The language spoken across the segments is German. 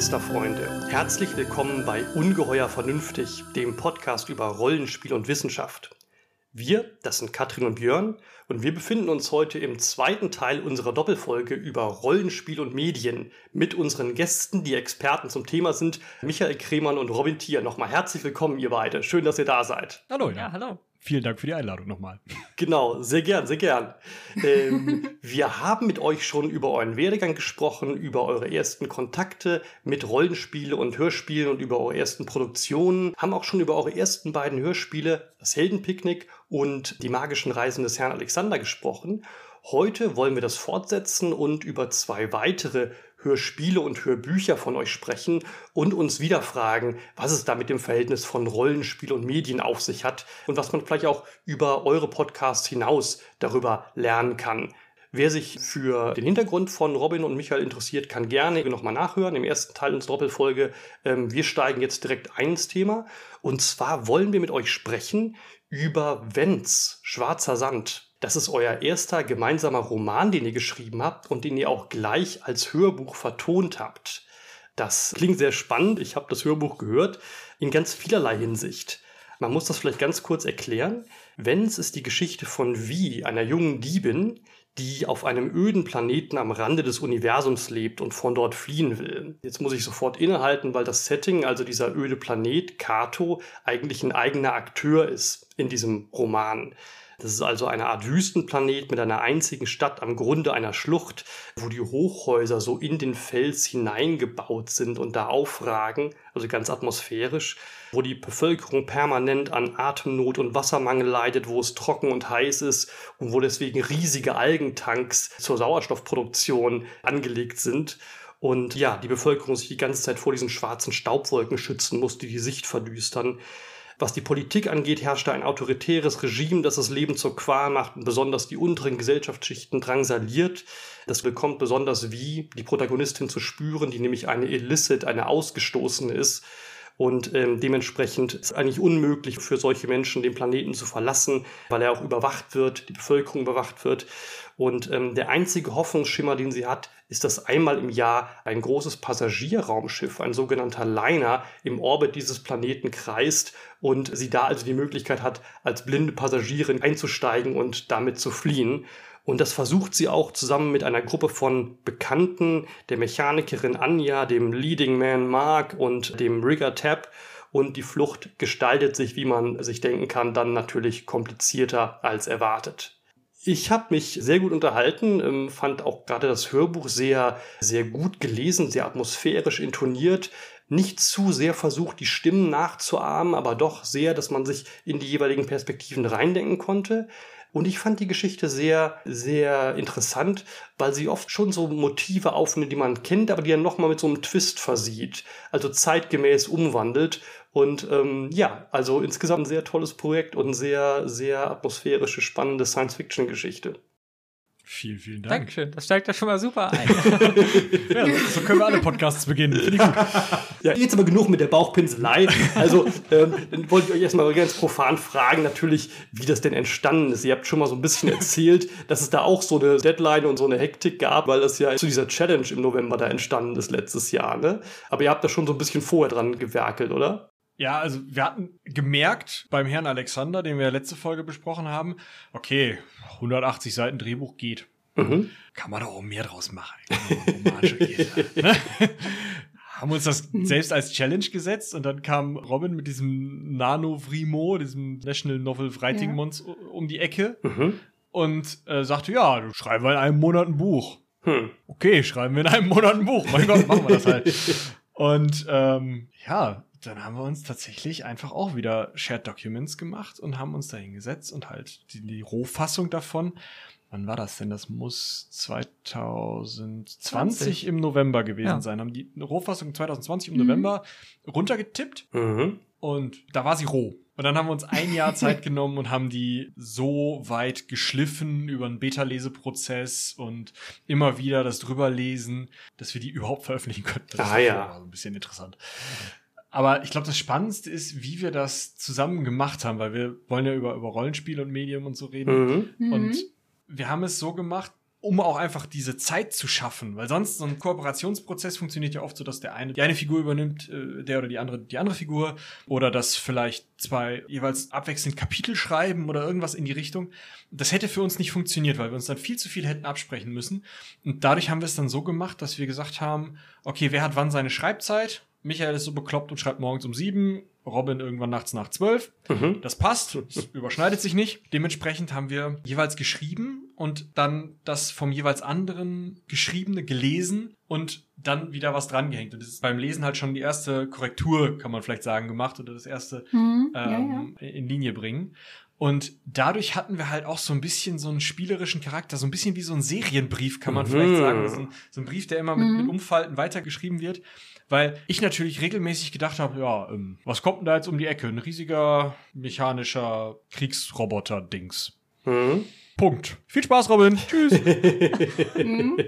Monsterfreunde, herzlich willkommen bei Ungeheuer Vernünftig, dem Podcast über Rollenspiel und Wissenschaft. Wir, das sind Katrin und Björn, und wir befinden uns heute im zweiten Teil unserer Doppelfolge über Rollenspiel und Medien mit unseren Gästen, die Experten zum Thema sind, Michael Kremann und Robin Thier. Nochmal herzlich willkommen, ihr beide. Schön, dass ihr da seid. Hallo, ja, ja hallo. Vielen Dank für die Einladung nochmal. Genau, sehr gern, sehr gern. ähm, wir haben mit euch schon über euren Werdegang gesprochen, über eure ersten Kontakte mit Rollenspiele und Hörspielen und über eure ersten Produktionen, haben auch schon über eure ersten beiden Hörspiele, das Heldenpicknick und die magischen Reisen des Herrn Alexander gesprochen. Heute wollen wir das fortsetzen und über zwei weitere Hörspiele und Hörbücher von euch sprechen und uns wieder fragen, was es da mit dem Verhältnis von Rollenspiel und Medien auf sich hat und was man vielleicht auch über eure Podcasts hinaus darüber lernen kann. Wer sich für den Hintergrund von Robin und Michael interessiert, kann gerne nochmal nachhören im ersten Teil unserer Doppelfolge. Ähm, wir steigen jetzt direkt ein ins Thema. Und zwar wollen wir mit euch sprechen über Wenz, Schwarzer Sand. Das ist euer erster gemeinsamer Roman, den ihr geschrieben habt und den ihr auch gleich als Hörbuch vertont habt. Das klingt sehr spannend. Ich habe das Hörbuch gehört in ganz vielerlei Hinsicht. Man muss das vielleicht ganz kurz erklären. Wenz ist die Geschichte von Wie, einer jungen Diebin, die auf einem öden Planeten am Rande des Universums lebt und von dort fliehen will. Jetzt muss ich sofort innehalten, weil das Setting, also dieser öde Planet, Kato, eigentlich ein eigener Akteur ist in diesem Roman. Das ist also eine Art Wüstenplanet mit einer einzigen Stadt am Grunde einer Schlucht, wo die Hochhäuser so in den Fels hineingebaut sind und da aufragen, also ganz atmosphärisch, wo die Bevölkerung permanent an Atemnot und Wassermangel leidet, wo es trocken und heiß ist und wo deswegen riesige Algentanks zur Sauerstoffproduktion angelegt sind. Und ja, die Bevölkerung sich die ganze Zeit vor diesen schwarzen Staubwolken schützen muss, die die Sicht verdüstern. Was die Politik angeht, herrschte ein autoritäres Regime, das das Leben zur Qual macht und besonders die unteren Gesellschaftsschichten drangsaliert. Das bekommt besonders wie die Protagonistin zu spüren, die nämlich eine illicit, eine Ausgestoßene ist. Und ähm, dementsprechend ist es eigentlich unmöglich für solche Menschen, den Planeten zu verlassen, weil er auch überwacht wird, die Bevölkerung überwacht wird. Und ähm, der einzige Hoffnungsschimmer, den sie hat, ist, dass einmal im Jahr ein großes Passagierraumschiff, ein sogenannter Liner, im Orbit dieses Planeten kreist und sie da also die Möglichkeit hat, als blinde Passagierin einzusteigen und damit zu fliehen. Und das versucht sie auch zusammen mit einer Gruppe von Bekannten, der Mechanikerin Anja, dem Leading Man Mark und dem Rigger Tab. Und die Flucht gestaltet sich, wie man sich denken kann, dann natürlich komplizierter als erwartet. Ich habe mich sehr gut unterhalten, ähm, fand auch gerade das Hörbuch sehr, sehr gut gelesen, sehr atmosphärisch intoniert. Nicht zu sehr versucht, die Stimmen nachzuahmen, aber doch sehr, dass man sich in die jeweiligen Perspektiven reindenken konnte. Und ich fand die Geschichte sehr, sehr interessant, weil sie oft schon so Motive aufnimmt, die man kennt, aber die dann nochmal mit so einem Twist versieht. Also zeitgemäß umwandelt. Und ähm, ja, also insgesamt ein sehr tolles Projekt und sehr, sehr atmosphärische, spannende Science-Fiction-Geschichte. Vielen, vielen Dank. Dankeschön. Das steigt ja schon mal super ein. ja, so können wir alle Podcasts beginnen. Ja, jetzt aber genug mit der Bauchpinselei. Also, ähm, dann wollte ich euch erstmal ganz profan fragen, natürlich, wie das denn entstanden ist. Ihr habt schon mal so ein bisschen erzählt, dass es da auch so eine Deadline und so eine Hektik gab, weil das ja zu dieser Challenge im November da entstanden ist letztes Jahr. Ne? Aber ihr habt da schon so ein bisschen vorher dran gewerkelt, oder? Ja, also wir hatten gemerkt beim Herrn Alexander, den wir letzte Folge besprochen haben, okay, 180 Seiten Drehbuch geht. Mhm. Kann man doch auch mehr draus machen. ne? haben uns das selbst als Challenge gesetzt und dann kam Robin mit diesem Nano Vrimo, diesem National Novel Writing Mons ja. um die Ecke mhm. und äh, sagte, ja, du schreiben wir in einem Monat ein Buch. Hm. Okay, schreiben wir in einem Monat ein Buch. Mein Gott, machen wir das halt. Und ähm, ja, dann haben wir uns tatsächlich einfach auch wieder Shared Documents gemacht und haben uns da hingesetzt und halt die, die Rohfassung davon. Wann war das denn? Das muss 2020 20. im November gewesen ja. sein. Haben die Rohfassung 2020 im mhm. November runtergetippt mhm. und da war sie roh. Und dann haben wir uns ein Jahr Zeit genommen und haben die so weit geschliffen über einen Beta-Leseprozess und immer wieder das drüberlesen, dass wir die überhaupt veröffentlichen können. Das ah, ja. ein bisschen interessant. Aber ich glaube, das Spannendste ist, wie wir das zusammen gemacht haben, weil wir wollen ja über, über Rollenspiel und Medium und so reden. Mhm. Und mhm. wir haben es so gemacht, um auch einfach diese Zeit zu schaffen, weil sonst so ein Kooperationsprozess funktioniert ja oft so, dass der eine die eine Figur übernimmt, äh, der oder die andere die andere Figur oder dass vielleicht zwei jeweils abwechselnd Kapitel schreiben oder irgendwas in die Richtung. Das hätte für uns nicht funktioniert, weil wir uns dann viel zu viel hätten absprechen müssen und dadurch haben wir es dann so gemacht, dass wir gesagt haben, okay, wer hat wann seine Schreibzeit? Michael ist so bekloppt und schreibt morgens um sieben, Robin irgendwann nachts nach zwölf. Mhm. Das passt, das überschneidet sich nicht. Dementsprechend haben wir jeweils geschrieben und dann das vom jeweils anderen Geschriebene gelesen und dann wieder was drangehängt. Und das ist beim Lesen halt schon die erste Korrektur, kann man vielleicht sagen, gemacht oder das erste mhm, ähm, ja, ja. in Linie bringen. Und dadurch hatten wir halt auch so ein bisschen so einen spielerischen Charakter, so ein bisschen wie so ein Serienbrief, kann man mhm. vielleicht sagen. So ein, so ein, Brief, der immer mit, mhm. mit Umfalten weitergeschrieben wird weil ich natürlich regelmäßig gedacht habe, ja, ähm, was kommt denn da jetzt um die Ecke? Ein riesiger mechanischer Kriegsroboter-Dings. Mhm. Punkt. Viel Spaß, Robin. Tschüss. Mhm.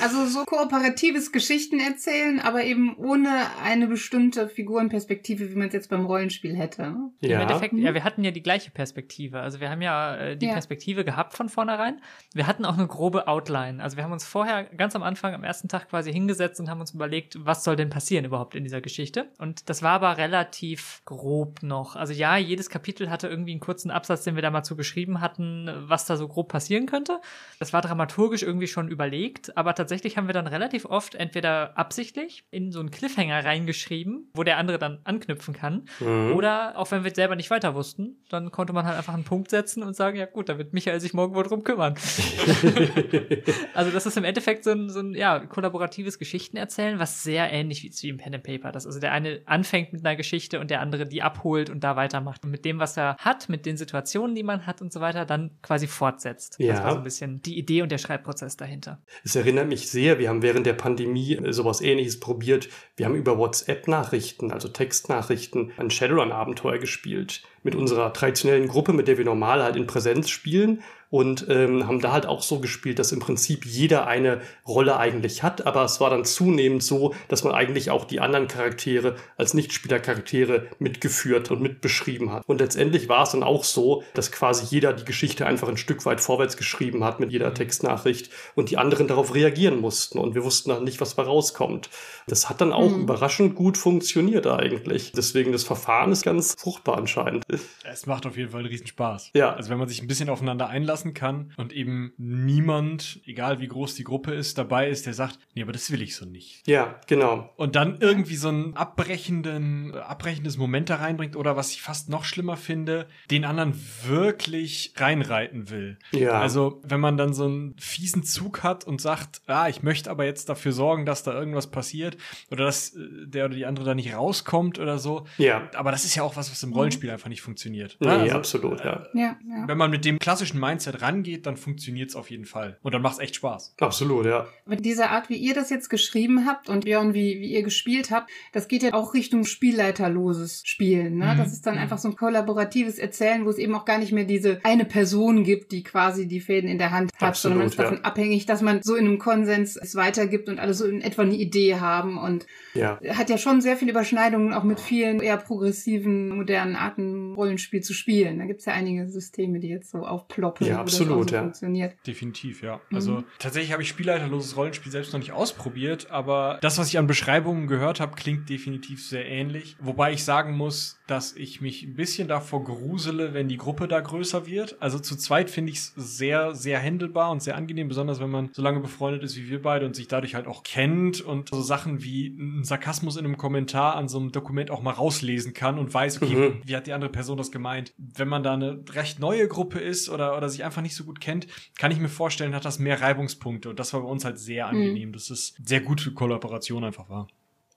also so kooperatives Geschichten erzählen, aber eben ohne eine bestimmte Figurenperspektive, wie man es jetzt beim Rollenspiel hätte. Ja. Im Endeffekt, ja, wir hatten ja die gleiche Perspektive. Also wir haben ja äh, die ja. Perspektive gehabt von vornherein. Wir hatten auch eine grobe Outline. Also wir haben uns vorher ganz am Anfang, am ersten Tag quasi hingesetzt und haben uns überlegt, was soll denn passieren überhaupt in dieser Geschichte. Und das war aber relativ grob noch. Also ja, jedes Kapitel hatte irgendwie einen kurzen Absatz, den wir da mal zu geschrieben hatten, was da so grob passieren könnte. Das war dramaturgisch irgendwie schon überlegt, aber tatsächlich haben wir dann relativ oft entweder absichtlich in so einen Cliffhanger reingeschrieben, wo der andere dann anknüpfen kann, mhm. oder auch wenn wir selber nicht weiter wussten, dann konnte man halt einfach einen Punkt setzen und sagen, ja gut, da wird Michael sich morgen wohl drum kümmern. also das ist im Endeffekt so ein, so ein ja, kollaboratives Geschichtenerzählen, was sehr ähnlich ist wie im Pen and Paper. Das also der eine anfängt mit einer Geschichte und der andere die abholt und da weitermacht. Und mit dem, was er hat, mit den Situationen, die man hat und so weiter, dann quasi fortsetzt. Ja. Das war so ein bisschen die Idee und der Schreibprozess dahinter. Es erinnert mich sehr, wir haben während der Pandemie äh, sowas ähnliches probiert. Wir haben über WhatsApp-Nachrichten, also Textnachrichten, ein Shadowrun-Abenteuer gespielt. Mit unserer traditionellen Gruppe, mit der wir normal halt in Präsenz spielen und ähm, haben da halt auch so gespielt, dass im Prinzip jeder eine Rolle eigentlich hat, aber es war dann zunehmend so, dass man eigentlich auch die anderen Charaktere als Nichtspielercharaktere mitgeführt und mitbeschrieben hat. Und letztendlich war es dann auch so, dass quasi jeder die Geschichte einfach ein Stück weit vorwärts geschrieben hat mit jeder. Textnachricht und die anderen darauf reagieren mussten und wir wussten dann nicht, was da rauskommt. Das hat dann auch mhm. überraschend gut funktioniert eigentlich. Deswegen das Verfahren ist ganz fruchtbar anscheinend. Es macht auf jeden Fall einen Riesenspaß. Ja. Also wenn man sich ein bisschen aufeinander einlässt, lassen kann und eben niemand, egal wie groß die Gruppe ist, dabei ist, der sagt, nee, aber das will ich so nicht. Ja, genau. Und dann irgendwie so ein abbrechenden, abbrechendes Moment da reinbringt oder was ich fast noch schlimmer finde, den anderen wirklich reinreiten will. Ja. Also, wenn man dann so einen fiesen Zug hat und sagt, ah, ich möchte aber jetzt dafür sorgen, dass da irgendwas passiert oder dass äh, der oder die andere da nicht rauskommt oder so. Ja. Aber das ist ja auch was, was im Rollenspiel einfach nicht funktioniert. Nee, also, absolut, ja. ja. ja. Wenn man mit dem klassischen Mindset Mindset rangeht, dann funktioniert es auf jeden Fall. Und dann macht es echt Spaß. Absolut, ja. Mit dieser Art, wie ihr das jetzt geschrieben habt und Björn, wie, wie ihr gespielt habt, das geht ja auch Richtung spielleiterloses Spielen. Ne? Mhm. Das ist dann mhm. einfach so ein kollaboratives Erzählen, wo es eben auch gar nicht mehr diese eine Person gibt, die quasi die Fäden in der Hand hat, Absolut, sondern man ist davon ja. abhängig, dass man so in einem Konsens es weitergibt und alle so in etwa eine Idee haben und ja. hat ja schon sehr viele Überschneidungen auch mit vielen eher progressiven, modernen Arten Rollenspiel zu spielen. Da gibt es ja einige Systeme, die jetzt so aufploppen. Ja, absolut, so ja. Funktioniert. Definitiv, ja. Mhm. Also tatsächlich habe ich spielleiterloses Rollenspiel selbst noch nicht ausprobiert, aber das, was ich an Beschreibungen gehört habe, klingt definitiv sehr ähnlich. Wobei ich sagen muss, dass ich mich ein bisschen davor grusele, wenn die Gruppe da größer wird. Also zu zweit finde ich es sehr, sehr händelbar und sehr angenehm, besonders wenn man so lange befreundet ist wie wir beide und sich dadurch halt auch kennt und so Sachen wie ein Sarkasmus in einem Kommentar an so einem Dokument auch mal rauslesen kann und weiß, okay, mhm. wie hat die andere Person das gemeint. Wenn man da eine recht neue Gruppe ist oder, oder sich einfach nicht so gut kennt, kann ich mir vorstellen, hat das mehr Reibungspunkte. Und das war bei uns halt sehr mhm. angenehm, mhm. dass es sehr gute Kollaboration einfach war.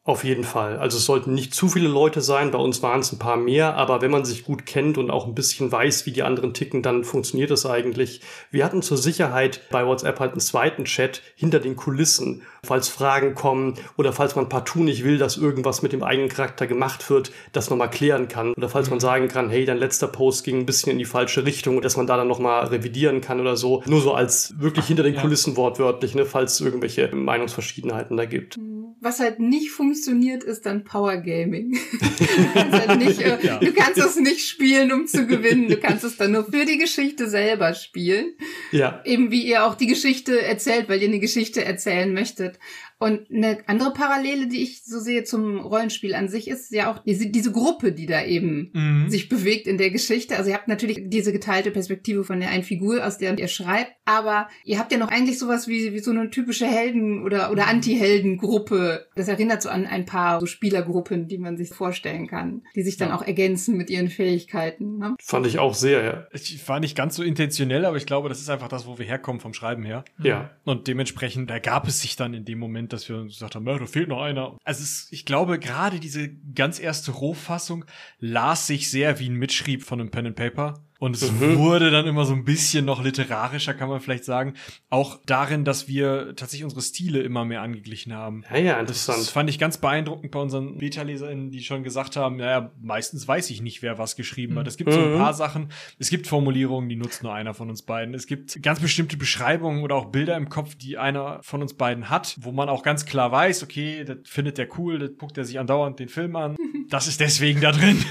Auf jeden Fall. Also es sollten nicht zu viele Leute sein. Bei uns waren es ein paar mehr, aber wenn man sich gut kennt und auch ein bisschen weiß, wie die anderen ticken, dann funktioniert es eigentlich. Wir hatten zur Sicherheit bei WhatsApp halt einen zweiten Chat hinter den Kulissen, falls Fragen kommen oder falls man partout nicht will, dass irgendwas mit dem eigenen Charakter gemacht wird, das nochmal klären kann. Oder falls man sagen kann, hey, dein letzter Post ging ein bisschen in die falsche Richtung und dass man da dann nochmal revidieren kann oder so. Nur so als wirklich hinter den Kulissen wortwörtlich, ne, falls es irgendwelche Meinungsverschiedenheiten da gibt. Mhm. Was halt nicht funktioniert, ist dann Power Gaming. du, kannst halt nicht, äh, ja. du kannst es nicht spielen, um zu gewinnen. Du kannst es dann nur für die Geschichte selber spielen. Ja. Eben wie ihr auch die Geschichte erzählt, weil ihr eine Geschichte erzählen möchtet. Und eine andere Parallele, die ich so sehe zum Rollenspiel an sich, ist ja auch diese, diese Gruppe, die da eben mhm. sich bewegt in der Geschichte. Also ihr habt natürlich diese geteilte Perspektive von der einen Figur, aus der ihr schreibt, aber ihr habt ja noch eigentlich sowas wie, wie so eine typische Helden- oder, oder Anti-Helden-Gruppe. Das erinnert so an ein paar so Spielergruppen, die man sich vorstellen kann, die sich dann ja. auch ergänzen mit ihren Fähigkeiten. Ne? Fand ich auch sehr, ja. Ich war nicht ganz so intentionell, aber ich glaube, das ist einfach das, wo wir herkommen vom Schreiben her. Ja. Und dementsprechend ergab es sich dann in dem Moment, dass wir gesagt haben, da fehlt noch einer. Also es, ich glaube, gerade diese ganz erste Rohfassung las sich sehr wie ein Mitschrieb von einem Pen and Paper. Und es mhm. wurde dann immer so ein bisschen noch literarischer, kann man vielleicht sagen. Auch darin, dass wir tatsächlich unsere Stile immer mehr angeglichen haben. Ja, ja, interessant. Das fand ich ganz beeindruckend bei unseren Beta-LeserInnen, die schon gesagt haben, naja, meistens weiß ich nicht, wer was geschrieben hat. Es gibt so ein mhm. paar Sachen, es gibt Formulierungen, die nutzt nur einer von uns beiden. Es gibt ganz bestimmte Beschreibungen oder auch Bilder im Kopf, die einer von uns beiden hat, wo man auch ganz klar weiß, okay, das findet der cool, das guckt er sich andauernd den Film an. Das ist deswegen da drin.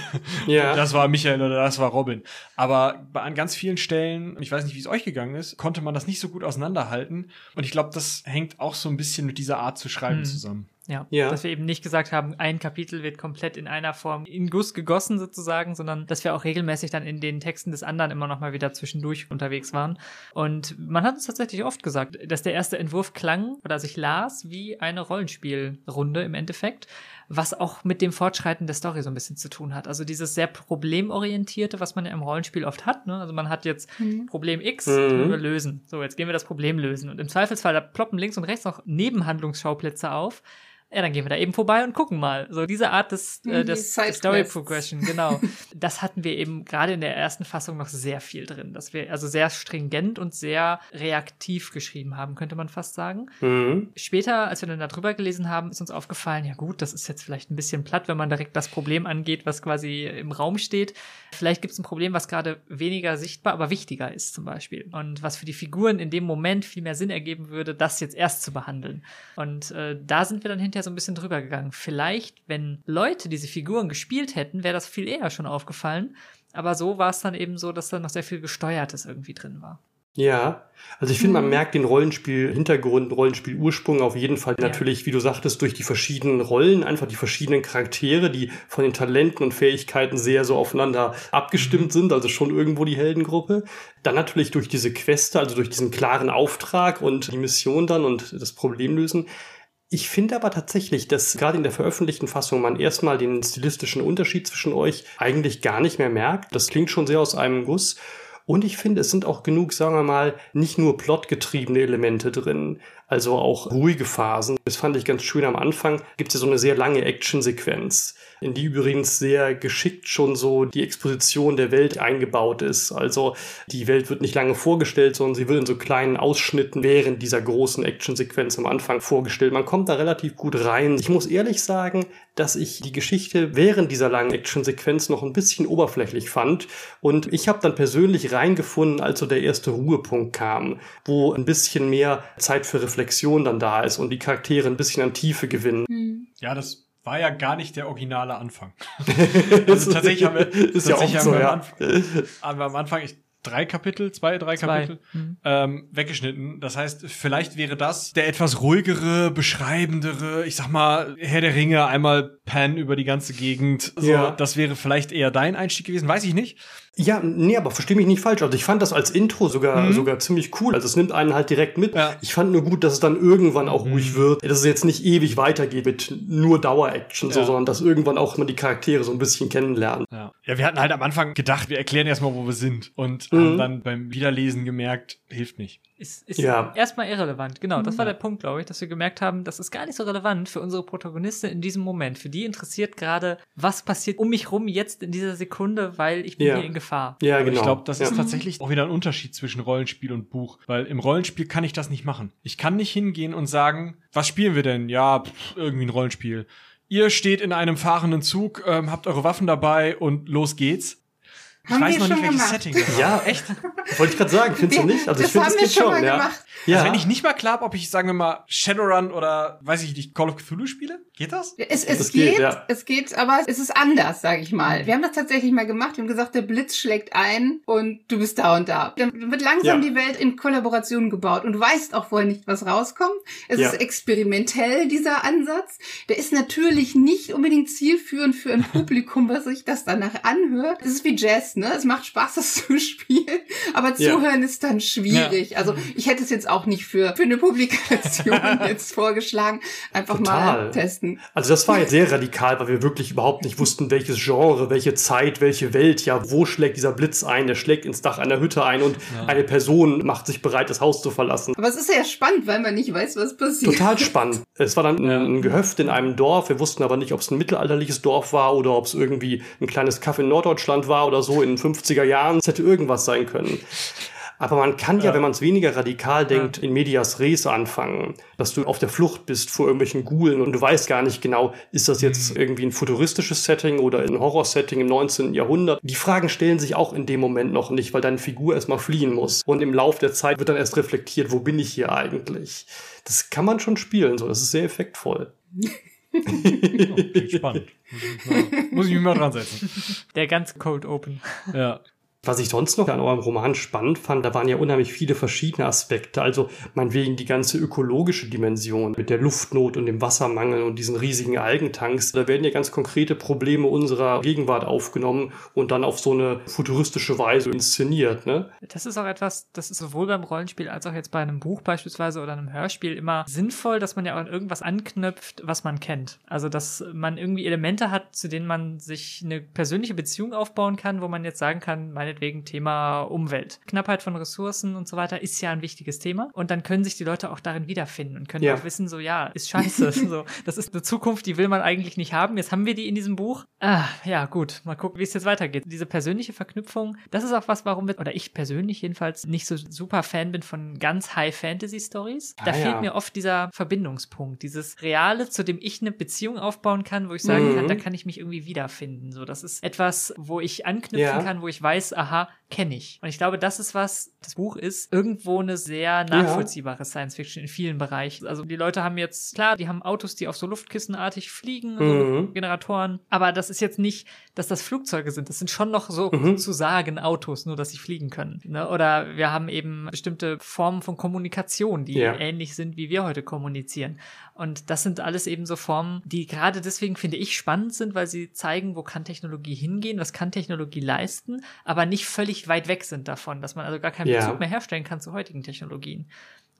Ja. Das war Michael oder das war Robin. Aber aber an ganz vielen Stellen, ich weiß nicht, wie es euch gegangen ist, konnte man das nicht so gut auseinanderhalten. Und ich glaube, das hängt auch so ein bisschen mit dieser Art zu schreiben hm. zusammen. Ja, ja, dass wir eben nicht gesagt haben, ein Kapitel wird komplett in einer Form in Guss gegossen sozusagen, sondern dass wir auch regelmäßig dann in den Texten des anderen immer noch mal wieder zwischendurch unterwegs waren. Und man hat es tatsächlich oft gesagt, dass der erste Entwurf klang oder sich las wie eine Rollenspielrunde im Endeffekt was auch mit dem Fortschreiten der Story so ein bisschen zu tun hat. Also dieses sehr problemorientierte, was man ja im Rollenspiel oft hat. Ne? Also man hat jetzt mhm. Problem X, mhm. wir lösen. So, jetzt gehen wir das Problem lösen. Und im Zweifelsfall, da ploppen links und rechts noch Nebenhandlungsschauplätze auf, ja, dann gehen wir da eben vorbei und gucken mal. So diese Art des, äh, des, des Story Progression, genau. das hatten wir eben gerade in der ersten Fassung noch sehr viel drin, dass wir also sehr stringent und sehr reaktiv geschrieben haben, könnte man fast sagen. Mhm. Später, als wir dann darüber gelesen haben, ist uns aufgefallen, ja gut, das ist jetzt vielleicht ein bisschen platt, wenn man direkt das Problem angeht, was quasi im Raum steht. Vielleicht gibt es ein Problem, was gerade weniger sichtbar, aber wichtiger ist zum Beispiel. Und was für die Figuren in dem Moment viel mehr Sinn ergeben würde, das jetzt erst zu behandeln. Und äh, da sind wir dann hinterher so ein bisschen drüber gegangen. Vielleicht, wenn Leute diese Figuren gespielt hätten, wäre das viel eher schon aufgefallen. Aber so war es dann eben so, dass da noch sehr viel Gesteuertes irgendwie drin war. Ja, also ich finde, man mhm. merkt den Rollenspiel-Hintergrund, Rollenspiel-Ursprung auf jeden Fall ja. natürlich, wie du sagtest, durch die verschiedenen Rollen, einfach die verschiedenen Charaktere, die von den Talenten und Fähigkeiten sehr so aufeinander abgestimmt mhm. sind, also schon irgendwo die Heldengruppe. Dann natürlich durch diese Queste, also durch diesen klaren Auftrag und die Mission dann und das Problem lösen. Ich finde aber tatsächlich, dass gerade in der veröffentlichten Fassung man erstmal den stilistischen Unterschied zwischen euch eigentlich gar nicht mehr merkt. Das klingt schon sehr aus einem Guss. Und ich finde, es sind auch genug, sagen wir mal, nicht nur plotgetriebene Elemente drin, also auch ruhige Phasen. Das fand ich ganz schön am Anfang. Gibt es ja so eine sehr lange Actionsequenz in die übrigens sehr geschickt schon so die Exposition der Welt eingebaut ist. Also die Welt wird nicht lange vorgestellt, sondern sie wird in so kleinen Ausschnitten während dieser großen Actionsequenz am Anfang vorgestellt. Man kommt da relativ gut rein. Ich muss ehrlich sagen, dass ich die Geschichte während dieser langen Actionsequenz noch ein bisschen oberflächlich fand. Und ich habe dann persönlich reingefunden, als so der erste Ruhepunkt kam, wo ein bisschen mehr Zeit für Reflexion dann da ist und die Charaktere ein bisschen an Tiefe gewinnen. Ja, das war ja gar nicht der originale Anfang. also tatsächlich haben wir, ist tatsächlich ja auch so, haben, wir ja. Anfang, haben wir am Anfang, ich drei Kapitel, zwei, drei zwei. Kapitel mhm. ähm, weggeschnitten. Das heißt, vielleicht wäre das der etwas ruhigere, beschreibendere, ich sag mal, Herr der Ringe, einmal Pan über die ganze Gegend. So, ja. Das wäre vielleicht eher dein Einstieg gewesen, weiß ich nicht. Ja, nee, aber versteh mich nicht falsch. Also ich fand das als Intro sogar, mhm. sogar ziemlich cool. Also es nimmt einen halt direkt mit. Ja. Ich fand nur gut, dass es dann irgendwann auch mhm. ruhig wird. Dass es jetzt nicht ewig weitergeht mit nur Dauer-Action, ja. so, sondern dass irgendwann auch mal die Charaktere so ein bisschen kennenlernen. Ja. ja, wir hatten halt am Anfang gedacht, wir erklären erstmal, wo wir sind. Und mhm. haben dann beim Wiederlesen gemerkt, hilft nicht. Ist, ist ja. erstmal irrelevant. Genau, das war der Punkt, glaube ich, dass wir gemerkt haben, das ist gar nicht so relevant für unsere Protagonistin in diesem Moment. Für die interessiert gerade, was passiert um mich rum jetzt in dieser Sekunde, weil ich bin ja. hier in Gefahr. Ja, genau. Ich glaube, das ja. ist tatsächlich auch wieder ein Unterschied zwischen Rollenspiel und Buch, weil im Rollenspiel kann ich das nicht machen. Ich kann nicht hingehen und sagen, was spielen wir denn? Ja, pff, irgendwie ein Rollenspiel. Ihr steht in einem fahrenden Zug, ähm, habt eure Waffen dabei und los geht's. Ich haben weiß noch nicht, welches gemacht. Setting das Ja, echt? Wollte ich gerade sagen, findest du nicht? Also ich finde, es geht schon, ja. Gemacht. Ja. Also wenn ich nicht mal klar habe, ob ich, sagen wir mal, Shadowrun oder, weiß ich nicht, Call of Cthulhu spiele, geht das? Es, es das geht, geht ja. es geht, aber es ist anders, sage ich mal. Wir haben das tatsächlich mal gemacht. Wir haben gesagt, der Blitz schlägt ein und du bist da und da. Dann wird langsam ja. die Welt in Kollaboration gebaut und du weißt auch vorher nicht, was rauskommt. Es ja. ist experimentell, dieser Ansatz. Der ist natürlich nicht unbedingt zielführend für ein Publikum, was sich das danach anhört. Es ist wie Jazz, ne? Es macht Spaß, das zu spielen, aber zuhören ist dann schwierig. Also ich hätte es jetzt auch nicht für, für eine Publikation jetzt vorgeschlagen. Einfach Total. mal testen. Also das war jetzt sehr radikal, weil wir wirklich überhaupt nicht wussten, welches Genre, welche Zeit, welche Welt, ja, wo schlägt dieser Blitz ein, der schlägt ins Dach einer Hütte ein und ja. eine Person macht sich bereit, das Haus zu verlassen. Aber es ist ja spannend, weil man nicht weiß, was passiert. Total spannend. Es war dann ein Gehöft in einem Dorf. Wir wussten aber nicht, ob es ein mittelalterliches Dorf war oder ob es irgendwie ein kleines Kaff in Norddeutschland war oder so in den 50er Jahren. Es hätte irgendwas sein können. Aber man kann ja, ja wenn man es weniger radikal denkt, ja. in medias res anfangen, dass du auf der Flucht bist vor irgendwelchen Gulen und du weißt gar nicht genau, ist das jetzt mhm. irgendwie ein futuristisches Setting oder ein Horror-Setting im 19. Jahrhundert. Die Fragen stellen sich auch in dem Moment noch nicht, weil deine Figur erstmal fliehen muss. Und im Lauf der Zeit wird dann erst reflektiert, wo bin ich hier eigentlich? Das kann man schon spielen, so. Das ist sehr effektvoll. oh, spannend. Muss ich mich mal dran setzen. Der ganz Cold Open. Ja. Was ich sonst noch an eurem Roman spannend fand, da waren ja unheimlich viele verschiedene Aspekte. Also meinetwegen die ganze ökologische Dimension mit der Luftnot und dem Wassermangel und diesen riesigen Algentanks. Da werden ja ganz konkrete Probleme unserer Gegenwart aufgenommen und dann auf so eine futuristische Weise inszeniert. Ne? Das ist auch etwas, das ist sowohl beim Rollenspiel als auch jetzt bei einem Buch beispielsweise oder einem Hörspiel immer sinnvoll, dass man ja auch an irgendwas anknüpft, was man kennt. Also dass man irgendwie Elemente hat, zu denen man sich eine persönliche Beziehung aufbauen kann, wo man jetzt sagen kann, meine meinetwegen Thema Umwelt. Knappheit von Ressourcen und so weiter ist ja ein wichtiges Thema. Und dann können sich die Leute auch darin wiederfinden und können ja. auch wissen, so ja, ist scheiße. so, das ist eine Zukunft, die will man eigentlich nicht haben. Jetzt haben wir die in diesem Buch. Ah, ja, gut. Mal gucken, wie es jetzt weitergeht. Diese persönliche Verknüpfung, das ist auch was, warum wir, oder ich persönlich jedenfalls, nicht so super Fan bin von ganz High Fantasy Stories. Da ah, fehlt ja. mir oft dieser Verbindungspunkt, dieses Reale, zu dem ich eine Beziehung aufbauen kann, wo ich sagen mhm. kann, da kann ich mich irgendwie wiederfinden. So, das ist etwas, wo ich anknüpfen ja. kann, wo ich weiß, aha, kenne ich. Und ich glaube, das ist was, das Buch ist irgendwo eine sehr nachvollziehbare ja. Science Fiction in vielen Bereichen. Also die Leute haben jetzt, klar, die haben Autos, die auf so Luftkissenartig fliegen, mhm. so Generatoren, aber das ist jetzt nicht, dass das Flugzeuge sind. Das sind schon noch so mhm. zu sagen Autos, nur dass sie fliegen können. Ne? Oder wir haben eben bestimmte Formen von Kommunikation, die ja. ähnlich sind, wie wir heute kommunizieren. Und das sind alles eben so Formen, die gerade deswegen finde ich spannend sind, weil sie zeigen, wo kann Technologie hingehen, was kann Technologie leisten, aber nicht völlig weit weg sind davon, dass man also gar keinen ja. Bezug mehr herstellen kann zu heutigen Technologien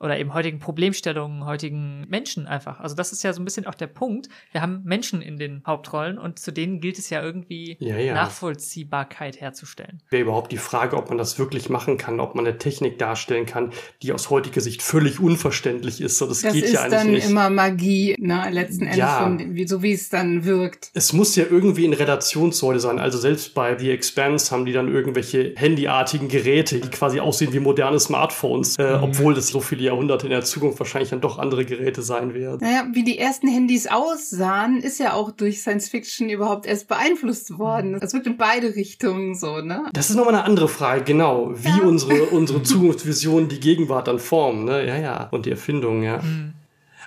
oder eben heutigen Problemstellungen, heutigen Menschen einfach. Also das ist ja so ein bisschen auch der Punkt. Wir haben Menschen in den Hauptrollen und zu denen gilt es ja irgendwie ja, ja. Nachvollziehbarkeit herzustellen. Wäre überhaupt die Frage, ob man das wirklich machen kann, ob man eine Technik darstellen kann, die aus heutiger Sicht völlig unverständlich ist. So, das, das geht ja eigentlich nicht. Das ist dann immer Magie, ne, letzten Endes, ja. von, wie, so wie es dann wirkt. Es muss ja irgendwie in Relation zu heute sein. Also selbst bei The Expanse haben die dann irgendwelche handyartigen Geräte, die quasi aussehen wie moderne Smartphones, äh, mhm. obwohl das so viele Jahrhunderte in der Zukunft wahrscheinlich dann doch andere Geräte sein werden. Naja, wie die ersten Handys aussahen, ist ja auch durch Science Fiction überhaupt erst beeinflusst worden. Das wird in beide Richtungen so, ne? Das ist nochmal eine andere Frage, genau. Wie ja. unsere, unsere Zukunftsvisionen die Gegenwart dann formen, ne? Ja, ja. Und die Erfindung, ja. Mhm.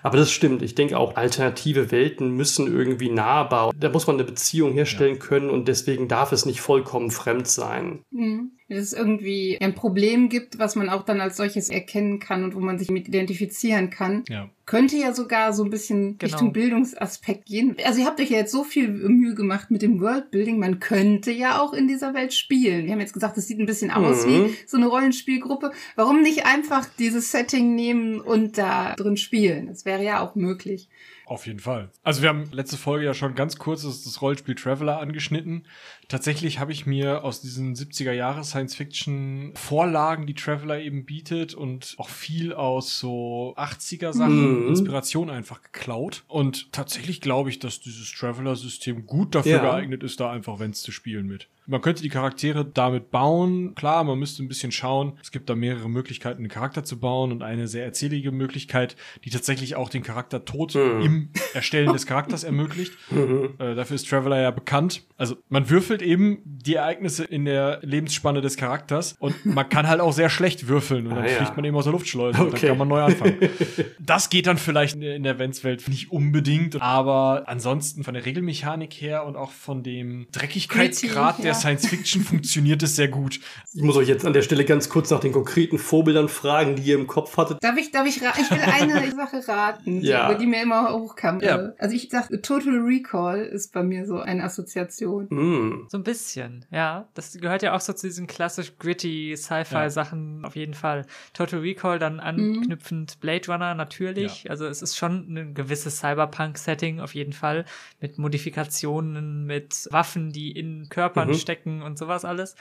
Aber das stimmt. Ich denke auch, alternative Welten müssen irgendwie nahbar. Da muss man eine Beziehung herstellen ja. können und deswegen darf es nicht vollkommen fremd sein. Mhm dass es irgendwie ein Problem gibt, was man auch dann als solches erkennen kann und wo man sich mit identifizieren kann. Ja. Könnte ja sogar so ein bisschen genau. Richtung Bildungsaspekt gehen. Also ihr habt euch ja jetzt so viel Mühe gemacht mit dem Worldbuilding, man könnte ja auch in dieser Welt spielen. Wir haben jetzt gesagt, es sieht ein bisschen aus mhm. wie so eine Rollenspielgruppe. Warum nicht einfach dieses Setting nehmen und da drin spielen? Das wäre ja auch möglich. Auf jeden Fall. Also wir haben letzte Folge ja schon ganz kurz das, Rollenspiel Traveler angeschnitten. Tatsächlich habe ich mir aus diesen 70er Jahre Science Fiction Vorlagen, die Traveler eben bietet und auch viel aus so 80er Sachen, mhm. Inspiration einfach geklaut. Und tatsächlich glaube ich, dass dieses Traveler System gut dafür ja. geeignet ist, da einfach Vents zu spielen mit. Man könnte die Charaktere damit bauen. Klar, man müsste ein bisschen schauen. Es gibt da mehrere Möglichkeiten, einen Charakter zu bauen und eine sehr erzählige Möglichkeit, die tatsächlich auch den Charakter tot mhm. im Erstellen des Charakters ermöglicht. Mhm. Äh, dafür ist Traveler ja bekannt. Also man würfelt eben die Ereignisse in der Lebensspanne des Charakters und man kann halt auch sehr schlecht würfeln und dann ah, ja. fliegt man eben aus der Luftschleuse okay. und dann kann man neu anfangen. das geht dann vielleicht in der Eventswelt nicht unbedingt, aber ansonsten von der Regelmechanik her und auch von dem Dreckigkeitsgrad der Science Fiction funktioniert es sehr gut. Ich muss euch jetzt an der Stelle ganz kurz nach den konkreten Vorbildern fragen, die ihr im Kopf hattet. Darf ich, darf ich, ich will eine Sache raten, ja. die, die mir immer hochkam. Ja. Also ich sag, Total Recall ist bei mir so eine Assoziation. Mm. So ein bisschen, ja. Das gehört ja auch so zu diesen klassisch gritty Sci-Fi-Sachen ja. auf jeden Fall. Total Recall, dann anknüpfend Blade Runner natürlich. Ja. Also es ist schon ein gewisses Cyberpunk-Setting auf jeden Fall. Mit Modifikationen, mit Waffen, die in Körpern mhm. Stecken und sowas alles.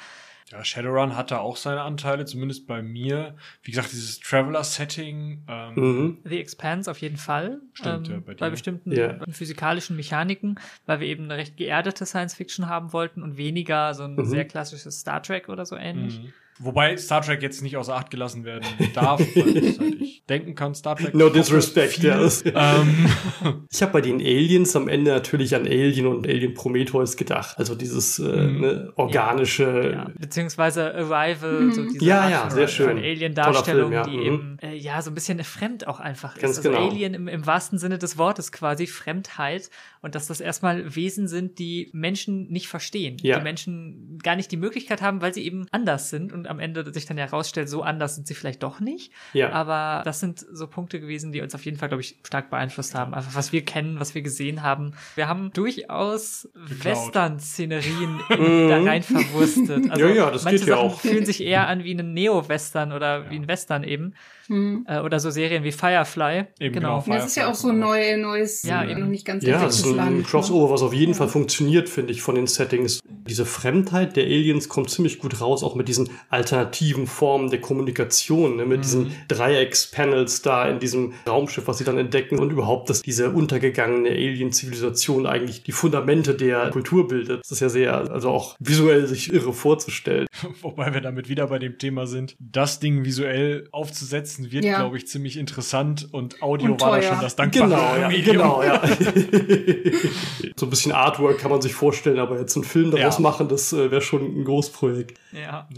Ja, Shadowrun hatte auch seine Anteile, zumindest bei mir. Wie gesagt, dieses Traveler-Setting. Ähm, mhm. The Expanse auf jeden Fall. Stimmt, ähm, ja, bei, bei bestimmten yeah. physikalischen Mechaniken, weil wir eben eine recht geerdete Science-Fiction haben wollten und weniger so ein mhm. sehr klassisches Star Trek oder so ähnlich. Mhm. Wobei Star Trek jetzt nicht außer Acht gelassen werden darf, weil ich halt denken kann, Star Trek. No disrespect, ja. ähm. Ich habe bei den Aliens am Ende natürlich an Alien und Alien Prometheus gedacht. Also dieses äh, mhm. ne, organische. Ja, ja. Beziehungsweise Arrival, so mhm. diese ja, Art ja, sehr schön. Alien-Darstellung, ja. die mhm. eben äh, ja so ein bisschen fremd auch einfach Ganz ist. Also genau. Alien im, im wahrsten Sinne des Wortes quasi, Fremdheit und dass das erstmal Wesen sind, die Menschen nicht verstehen. Ja. Die Menschen gar nicht die Möglichkeit haben, weil sie eben anders sind und am Ende sich dann ja herausstellt, so anders sind sie vielleicht doch nicht. Ja. Aber das sind so Punkte gewesen, die uns auf jeden Fall, glaube ich, stark beeinflusst haben. Einfach was wir kennen, was wir gesehen haben. Wir haben durchaus Western-Szenerien da rein verwurstet. Also ja, ja, das manche geht ja Sachen auch. fühlen sich eher an wie ein Neo-Western oder ja. wie ein Western eben. Mhm. Äh, oder so Serien wie Firefly. Eben genau. genau das ist ja auch so neu, neues, ja, eben. noch nicht ganz Ja, das ist ein Land, Crossover, was auf jeden ja. Fall funktioniert, finde ich, von den Settings. Diese Fremdheit der Aliens kommt ziemlich gut raus, auch mit diesen alternativen Formen der Kommunikation, ne, mit mhm. diesen Dreieckspanels da in diesem Raumschiff, was sie dann entdecken und überhaupt, dass diese untergegangene Alien-Zivilisation eigentlich die Fundamente der Kultur bildet. Das ist ja sehr, also auch visuell sich irre vorzustellen. Wobei wir damit wieder bei dem Thema sind, das Ding visuell aufzusetzen wird, ja. glaube ich, ziemlich interessant und Audio und war da schon das dankbare genau, ja, Medium. Genau, ja. so ein bisschen Artwork kann man sich vorstellen, aber jetzt einen Film daraus ja. machen, das äh, wäre schon ein Großprojekt. Ja.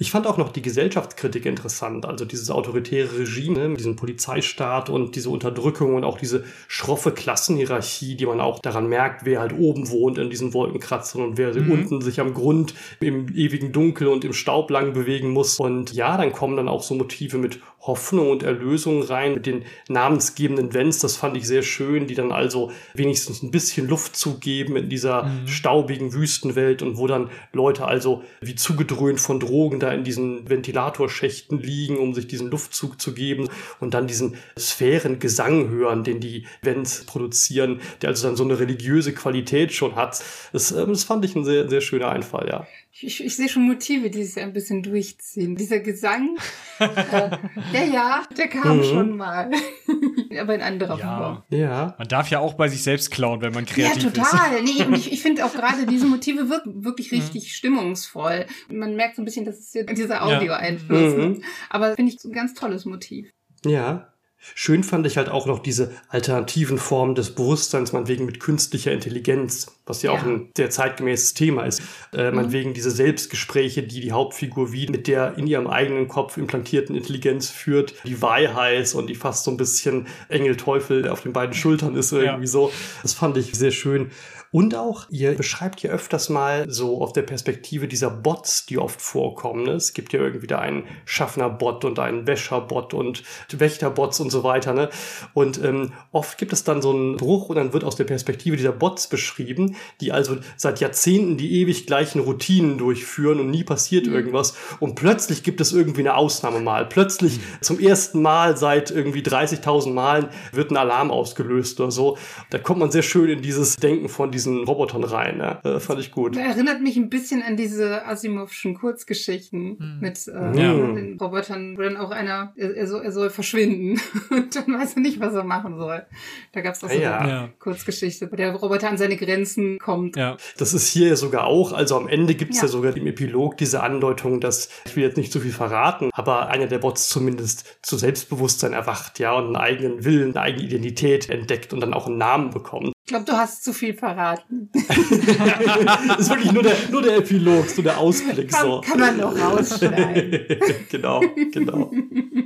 Ich fand auch noch die Gesellschaftskritik interessant, also dieses autoritäre Regime, diesen Polizeistaat und diese Unterdrückung und auch diese schroffe Klassenhierarchie, die man auch daran merkt, wer halt oben wohnt in diesen Wolkenkratzern und wer mhm. unten sich am Grund im ewigen Dunkel und im Staub lang bewegen muss. Und ja, dann kommen dann auch so Motive mit Hoffnung und Erlösung rein, mit den namensgebenden Vents, das fand ich sehr schön, die dann also wenigstens ein bisschen Luft zugeben in dieser mhm. staubigen Wüstenwelt und wo dann Leute also wie zugedröhnt von Drogen da in diesen Ventilatorschächten liegen, um sich diesen Luftzug zu geben und dann diesen Sphärengesang hören, den die Vents produzieren, der also dann so eine religiöse Qualität schon hat. Das, ähm, das fand ich ein sehr, sehr schöner Einfall, ja. Ich, ich sehe schon Motive, die sich ein bisschen durchziehen. Dieser Gesang, äh, ja, ja, der kam mhm. schon mal. Aber in anderer ja. Form. Ja. Man darf ja auch bei sich selbst klauen, wenn man kreativ ist. Ja, total. Ist. Nee, und ich, ich finde auch gerade diese Motive wirken wirklich mhm. richtig mhm. stimmungsvoll. Man merkt so ein bisschen, dass es hier dieser Audio-Einfluss. Ja. Mhm. Aber finde ich ein ganz tolles Motiv. Ja. Schön fand ich halt auch noch diese alternativen Formen des Bewusstseins, meinetwegen mit künstlicher Intelligenz, was ja, ja. auch ein sehr zeitgemäßes Thema ist. Äh, mhm. meinetwegen diese Selbstgespräche, die die Hauptfigur wie mit der in ihrem eigenen Kopf implantierten Intelligenz führt, die Weihheit und die fast so ein bisschen Engel-Teufel auf den beiden Schultern ist irgendwie ja. so. Das fand ich sehr schön. Und auch, ihr beschreibt ja öfters mal so auf der Perspektive dieser Bots, die oft vorkommen. Ne? Es gibt ja irgendwie da einen Schaffner-Bot und einen Wäscher-Bot und Wächter-Bots und so weiter. Ne? Und ähm, oft gibt es dann so einen Bruch und dann wird aus der Perspektive dieser Bots beschrieben, die also seit Jahrzehnten die ewig gleichen Routinen durchführen und nie passiert mhm. irgendwas. Und plötzlich gibt es irgendwie eine Ausnahme mal. Plötzlich mhm. zum ersten Mal seit irgendwie 30.000 Malen wird ein Alarm ausgelöst oder so. Da kommt man sehr schön in dieses Denken von diesen diesen Robotern rein. Ja. Äh, fand ich gut. Erinnert mich ein bisschen an diese Asimovschen Kurzgeschichten hm. mit äh, ja. den Robotern, wo dann auch einer, er, soll, er soll verschwinden und dann weiß er nicht, was er machen soll. Da gab es auch so ja. eine Kurzgeschichte, wo der Roboter an seine Grenzen kommt. Ja. Das ist hier sogar auch, also am Ende gibt es ja. ja sogar im Epilog diese Andeutung, dass, ich will jetzt nicht zu viel verraten, aber einer der Bots zumindest zu Selbstbewusstsein erwacht, ja, und einen eigenen Willen, eine eigene Identität entdeckt und dann auch einen Namen bekommt. Ich glaube, du hast zu viel verraten. das ist wirklich nur der, nur der Epilog, so der Ausblick. Kann, so. kann man noch rausschneiden. genau, genau.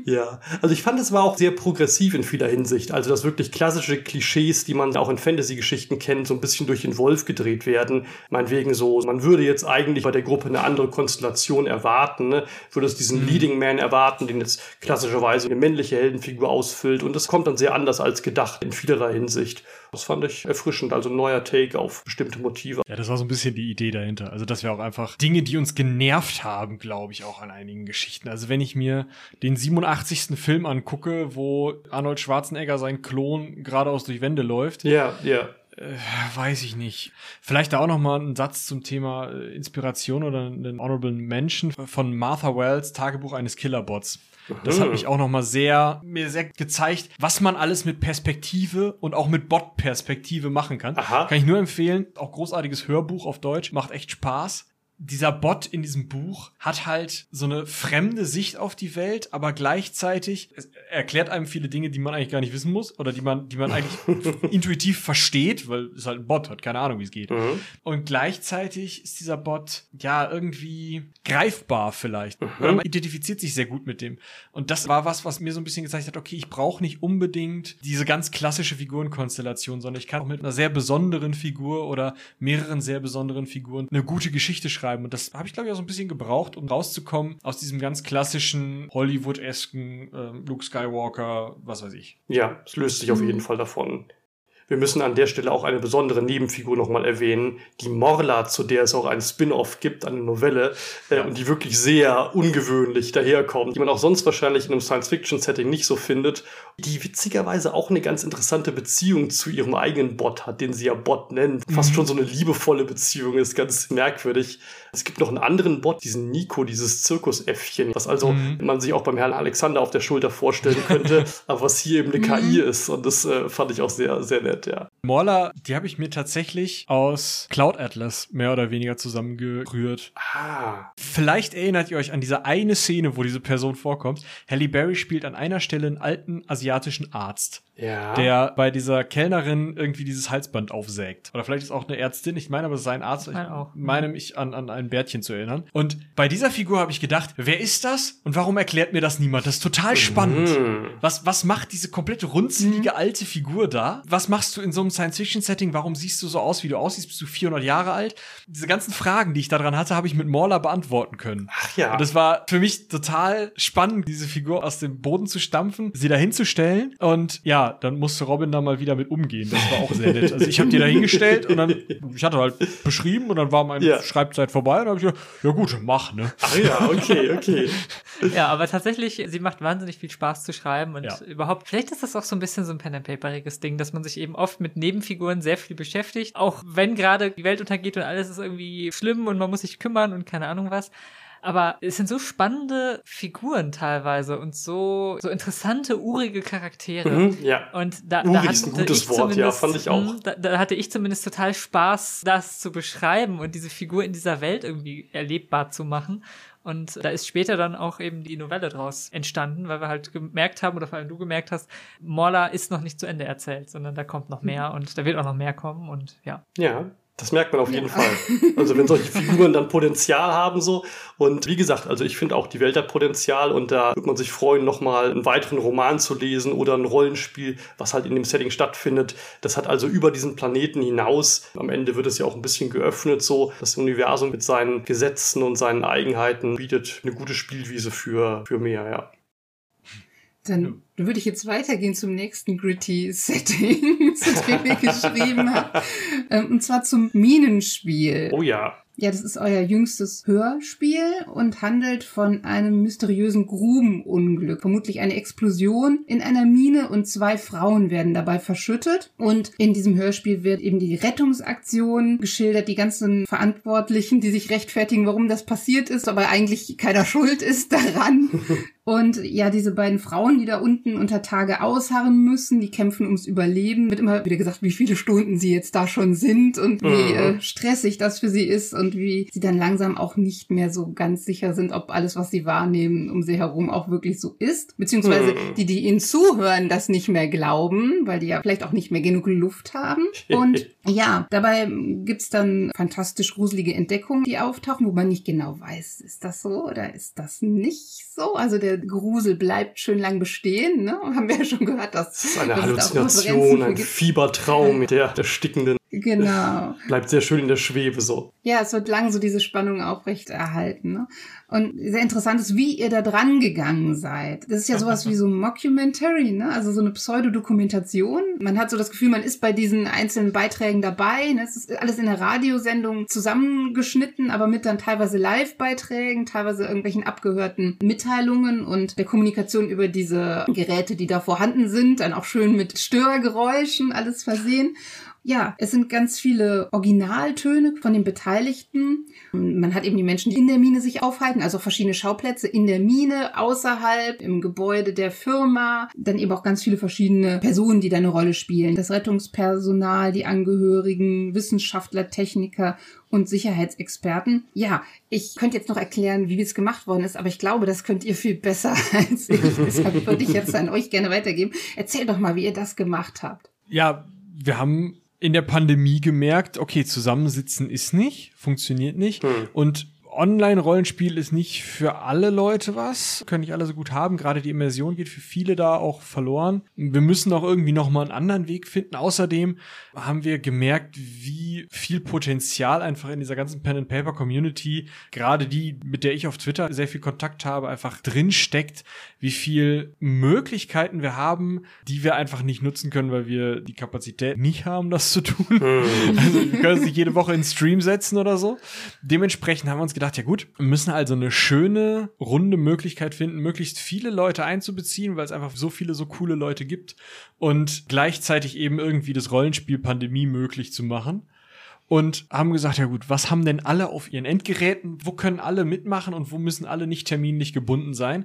Ja, also ich fand, es war auch sehr progressiv in vieler Hinsicht. Also, dass wirklich klassische Klischees, die man auch in Fantasy-Geschichten kennt, so ein bisschen durch den Wolf gedreht werden. Meinetwegen so, man würde jetzt eigentlich bei der Gruppe eine andere Konstellation erwarten, ne? würde es diesen mhm. Leading Man erwarten, den jetzt klassischerweise eine männliche Heldenfigur ausfüllt. Und das kommt dann sehr anders als gedacht in vielerlei Hinsicht. Das fand ich erfrischend, also ein neuer Take auf bestimmte Motive. Ja, das war so ein bisschen die Idee dahinter. Also, dass wir auch einfach Dinge, die uns genervt haben, glaube ich, auch an einigen Geschichten. Also, wenn ich mir den 87. Film angucke, wo Arnold Schwarzenegger sein Klon geradeaus durch Wände läuft. Ja, ja. Äh, weiß ich nicht. Vielleicht da auch noch mal ein Satz zum Thema äh, Inspiration oder einen Honorable Mention von Martha Wells Tagebuch eines Killerbots. Das hat mich auch noch mal sehr mir sehr gezeigt, was man alles mit Perspektive und auch mit Bot-Perspektive machen kann. Aha. Kann ich nur empfehlen. Auch großartiges Hörbuch auf Deutsch, macht echt Spaß dieser Bot in diesem Buch hat halt so eine fremde Sicht auf die Welt, aber gleichzeitig erklärt einem viele Dinge, die man eigentlich gar nicht wissen muss oder die man, die man eigentlich intuitiv versteht, weil es halt ein Bot hat, keine Ahnung, wie es geht. Mhm. Und gleichzeitig ist dieser Bot ja irgendwie greifbar vielleicht. Mhm. Oder man identifiziert sich sehr gut mit dem. Und das war was, was mir so ein bisschen gezeigt hat, okay, ich brauche nicht unbedingt diese ganz klassische Figurenkonstellation, sondern ich kann auch mit einer sehr besonderen Figur oder mehreren sehr besonderen Figuren eine gute Geschichte schreiben schreiben. Und das habe ich, glaube ich, auch so ein bisschen gebraucht, um rauszukommen aus diesem ganz klassischen Hollywood-esken äh, Luke Skywalker, was weiß ich. Ja, es löst sich auf jeden Fall davon. Wir müssen an der Stelle auch eine besondere Nebenfigur nochmal erwähnen, die Morla, zu der es auch einen Spin-off gibt, eine Novelle, äh, ja. und die wirklich sehr ungewöhnlich daherkommt, die man auch sonst wahrscheinlich in einem Science-Fiction-Setting nicht so findet, die witzigerweise auch eine ganz interessante Beziehung zu ihrem eigenen Bot hat, den sie ja Bot nennt. Fast mhm. schon so eine liebevolle Beziehung, ist ganz merkwürdig. Es gibt noch einen anderen Bot, diesen Nico, dieses Zirkusäffchen, was also mhm. man sich auch beim Herrn Alexander auf der Schulter vorstellen könnte, aber was hier eben eine mhm. KI ist. Und das äh, fand ich auch sehr, sehr nett, ja. Morla, die habe ich mir tatsächlich aus Cloud Atlas mehr oder weniger zusammengerührt. Ah. Vielleicht erinnert ihr euch an diese eine Szene, wo diese Person vorkommt. Halle Berry spielt an einer Stelle einen alten asiatischen Arzt ja. der bei dieser Kellnerin irgendwie dieses Halsband aufsägt. Oder vielleicht ist auch eine Ärztin, ich meine aber sein Arzt, ich meine, auch. meine mich an, an ein Bärtchen zu erinnern. Und bei dieser Figur habe ich gedacht, wer ist das und warum erklärt mir das niemand? Das ist total spannend. Mhm. Was, was macht diese komplett runzelige mhm. alte Figur da? Was machst du in so einem Science-Fiction-Setting? Warum siehst du so aus, wie du aussiehst? Bist du 400 Jahre alt? Diese ganzen Fragen, die ich daran hatte, habe ich mit Morla beantworten können. Ach ja. Und das war für mich total spannend, diese Figur aus dem Boden zu stampfen, sie dahinzustellen und ja, dann musste Robin da mal wieder mit umgehen. Das war auch sehr nett. Also ich habe die da hingestellt und dann, ich hatte halt beschrieben und dann war meine ja. Schreibzeit vorbei und dann habe ich gesagt, ja gut, mach, ne? Ach ja, okay, okay. ja, aber tatsächlich, sie macht wahnsinnig viel Spaß zu schreiben und ja. überhaupt, vielleicht ist das auch so ein bisschen so ein Pen-and-Paperiges Ding, dass man sich eben oft mit Nebenfiguren sehr viel beschäftigt, auch wenn gerade die Welt untergeht und alles ist irgendwie schlimm und man muss sich kümmern und keine Ahnung was. Aber es sind so spannende Figuren teilweise und so, so interessante, urige Charaktere. Mhm, ja. Und da, Urig da hatte ist ein gutes Wort, ja, fand ich auch. Da, da hatte ich zumindest total Spaß, das zu beschreiben und diese Figur in dieser Welt irgendwie erlebbar zu machen. Und da ist später dann auch eben die Novelle draus entstanden, weil wir halt gemerkt haben, oder vor allem du gemerkt hast, Morla ist noch nicht zu Ende erzählt, sondern da kommt noch mehr mhm. und da wird auch noch mehr kommen und ja. Ja, das merkt man auf jeden ja. Fall. Also wenn solche Figuren dann Potenzial haben so. Und wie gesagt, also ich finde auch, die Welt hat Potenzial und da wird man sich freuen, nochmal einen weiteren Roman zu lesen oder ein Rollenspiel, was halt in dem Setting stattfindet. Das hat also über diesen Planeten hinaus. Am Ende wird es ja auch ein bisschen geöffnet so. Das Universum mit seinen Gesetzen und seinen Eigenheiten bietet eine gute Spielwiese für, für mehr, ja. Dann würde ich jetzt weitergehen zum nächsten gritty Setting, zu dem ich geschrieben habe. Ähm, und zwar zum Minenspiel. Oh ja. Ja, das ist euer jüngstes Hörspiel und handelt von einem mysteriösen Grubenunglück. Vermutlich eine Explosion in einer Mine und zwei Frauen werden dabei verschüttet. Und in diesem Hörspiel wird eben die Rettungsaktion geschildert, die ganzen Verantwortlichen, die sich rechtfertigen, warum das passiert ist, aber eigentlich keiner schuld ist daran. Und ja, diese beiden Frauen, die da unten unter Tage ausharren müssen, die kämpfen ums Überleben. Wird immer wieder gesagt, wie viele Stunden sie jetzt da schon sind und wie mhm. äh, stressig das für sie ist und wie sie dann langsam auch nicht mehr so ganz sicher sind, ob alles, was sie wahrnehmen, um sie herum auch wirklich so ist. Beziehungsweise mhm. die, die ihnen zuhören, das nicht mehr glauben, weil die ja vielleicht auch nicht mehr genug Luft haben. Und ja, dabei gibt's dann fantastisch gruselige Entdeckungen, die auftauchen, wo man nicht genau weiß, ist das so oder ist das nicht so? Also der Grusel bleibt schön lang bestehen. Ne? Haben wir ja schon gehört, dass das ist eine Halluzination, ein Fiebertraum mit der, der stickenden Genau. Bleibt sehr schön in der Schwebe so. Ja, es wird lang so diese Spannung aufrecht erhalten. Ne? Und sehr interessant ist, wie ihr da dran gegangen seid. Das ist ja sowas wie so ein Mockumentary, ne? also so eine Pseudodokumentation. Man hat so das Gefühl, man ist bei diesen einzelnen Beiträgen dabei. Ne? Es ist alles in der Radiosendung zusammengeschnitten, aber mit dann teilweise Live-Beiträgen, teilweise irgendwelchen abgehörten Mitteilungen und der Kommunikation über diese Geräte, die da vorhanden sind. Dann auch schön mit Störgeräuschen alles versehen. Ja, es sind ganz viele Originaltöne von den Beteiligten. Man hat eben die Menschen, die in der Mine sich aufhalten, also verschiedene Schauplätze in der Mine, außerhalb, im Gebäude der Firma. Dann eben auch ganz viele verschiedene Personen, die da eine Rolle spielen. Das Rettungspersonal, die Angehörigen, Wissenschaftler, Techniker und Sicherheitsexperten. Ja, ich könnte jetzt noch erklären, wie es gemacht worden ist, aber ich glaube, das könnt ihr viel besser als ich. Deshalb würde ich jetzt an euch gerne weitergeben. Erzähl doch mal, wie ihr das gemacht habt. Ja, wir haben in der Pandemie gemerkt, okay, zusammensitzen ist nicht, funktioniert nicht. Hm. Und Online-Rollenspiel ist nicht für alle Leute was, können nicht alle so gut haben. Gerade die Immersion geht für viele da auch verloren. Wir müssen auch irgendwie noch mal einen anderen Weg finden. Außerdem haben wir gemerkt, wie viel Potenzial einfach in dieser ganzen Pen and Paper Community, gerade die, mit der ich auf Twitter sehr viel Kontakt habe, einfach drin steckt, wie viel Möglichkeiten wir haben, die wir einfach nicht nutzen können, weil wir die Kapazität nicht haben, das zu tun. Hm. also wir können uns nicht jede Woche in Stream setzen oder so. Dementsprechend haben wir uns gedacht, ja gut, wir müssen also eine schöne, runde Möglichkeit finden, möglichst viele Leute einzubeziehen, weil es einfach so viele so coole Leute gibt und gleichzeitig eben irgendwie das Rollenspiel Pandemie möglich zu machen und haben gesagt, ja gut, was haben denn alle auf ihren Endgeräten? Wo können alle mitmachen und wo müssen alle nicht terminlich gebunden sein?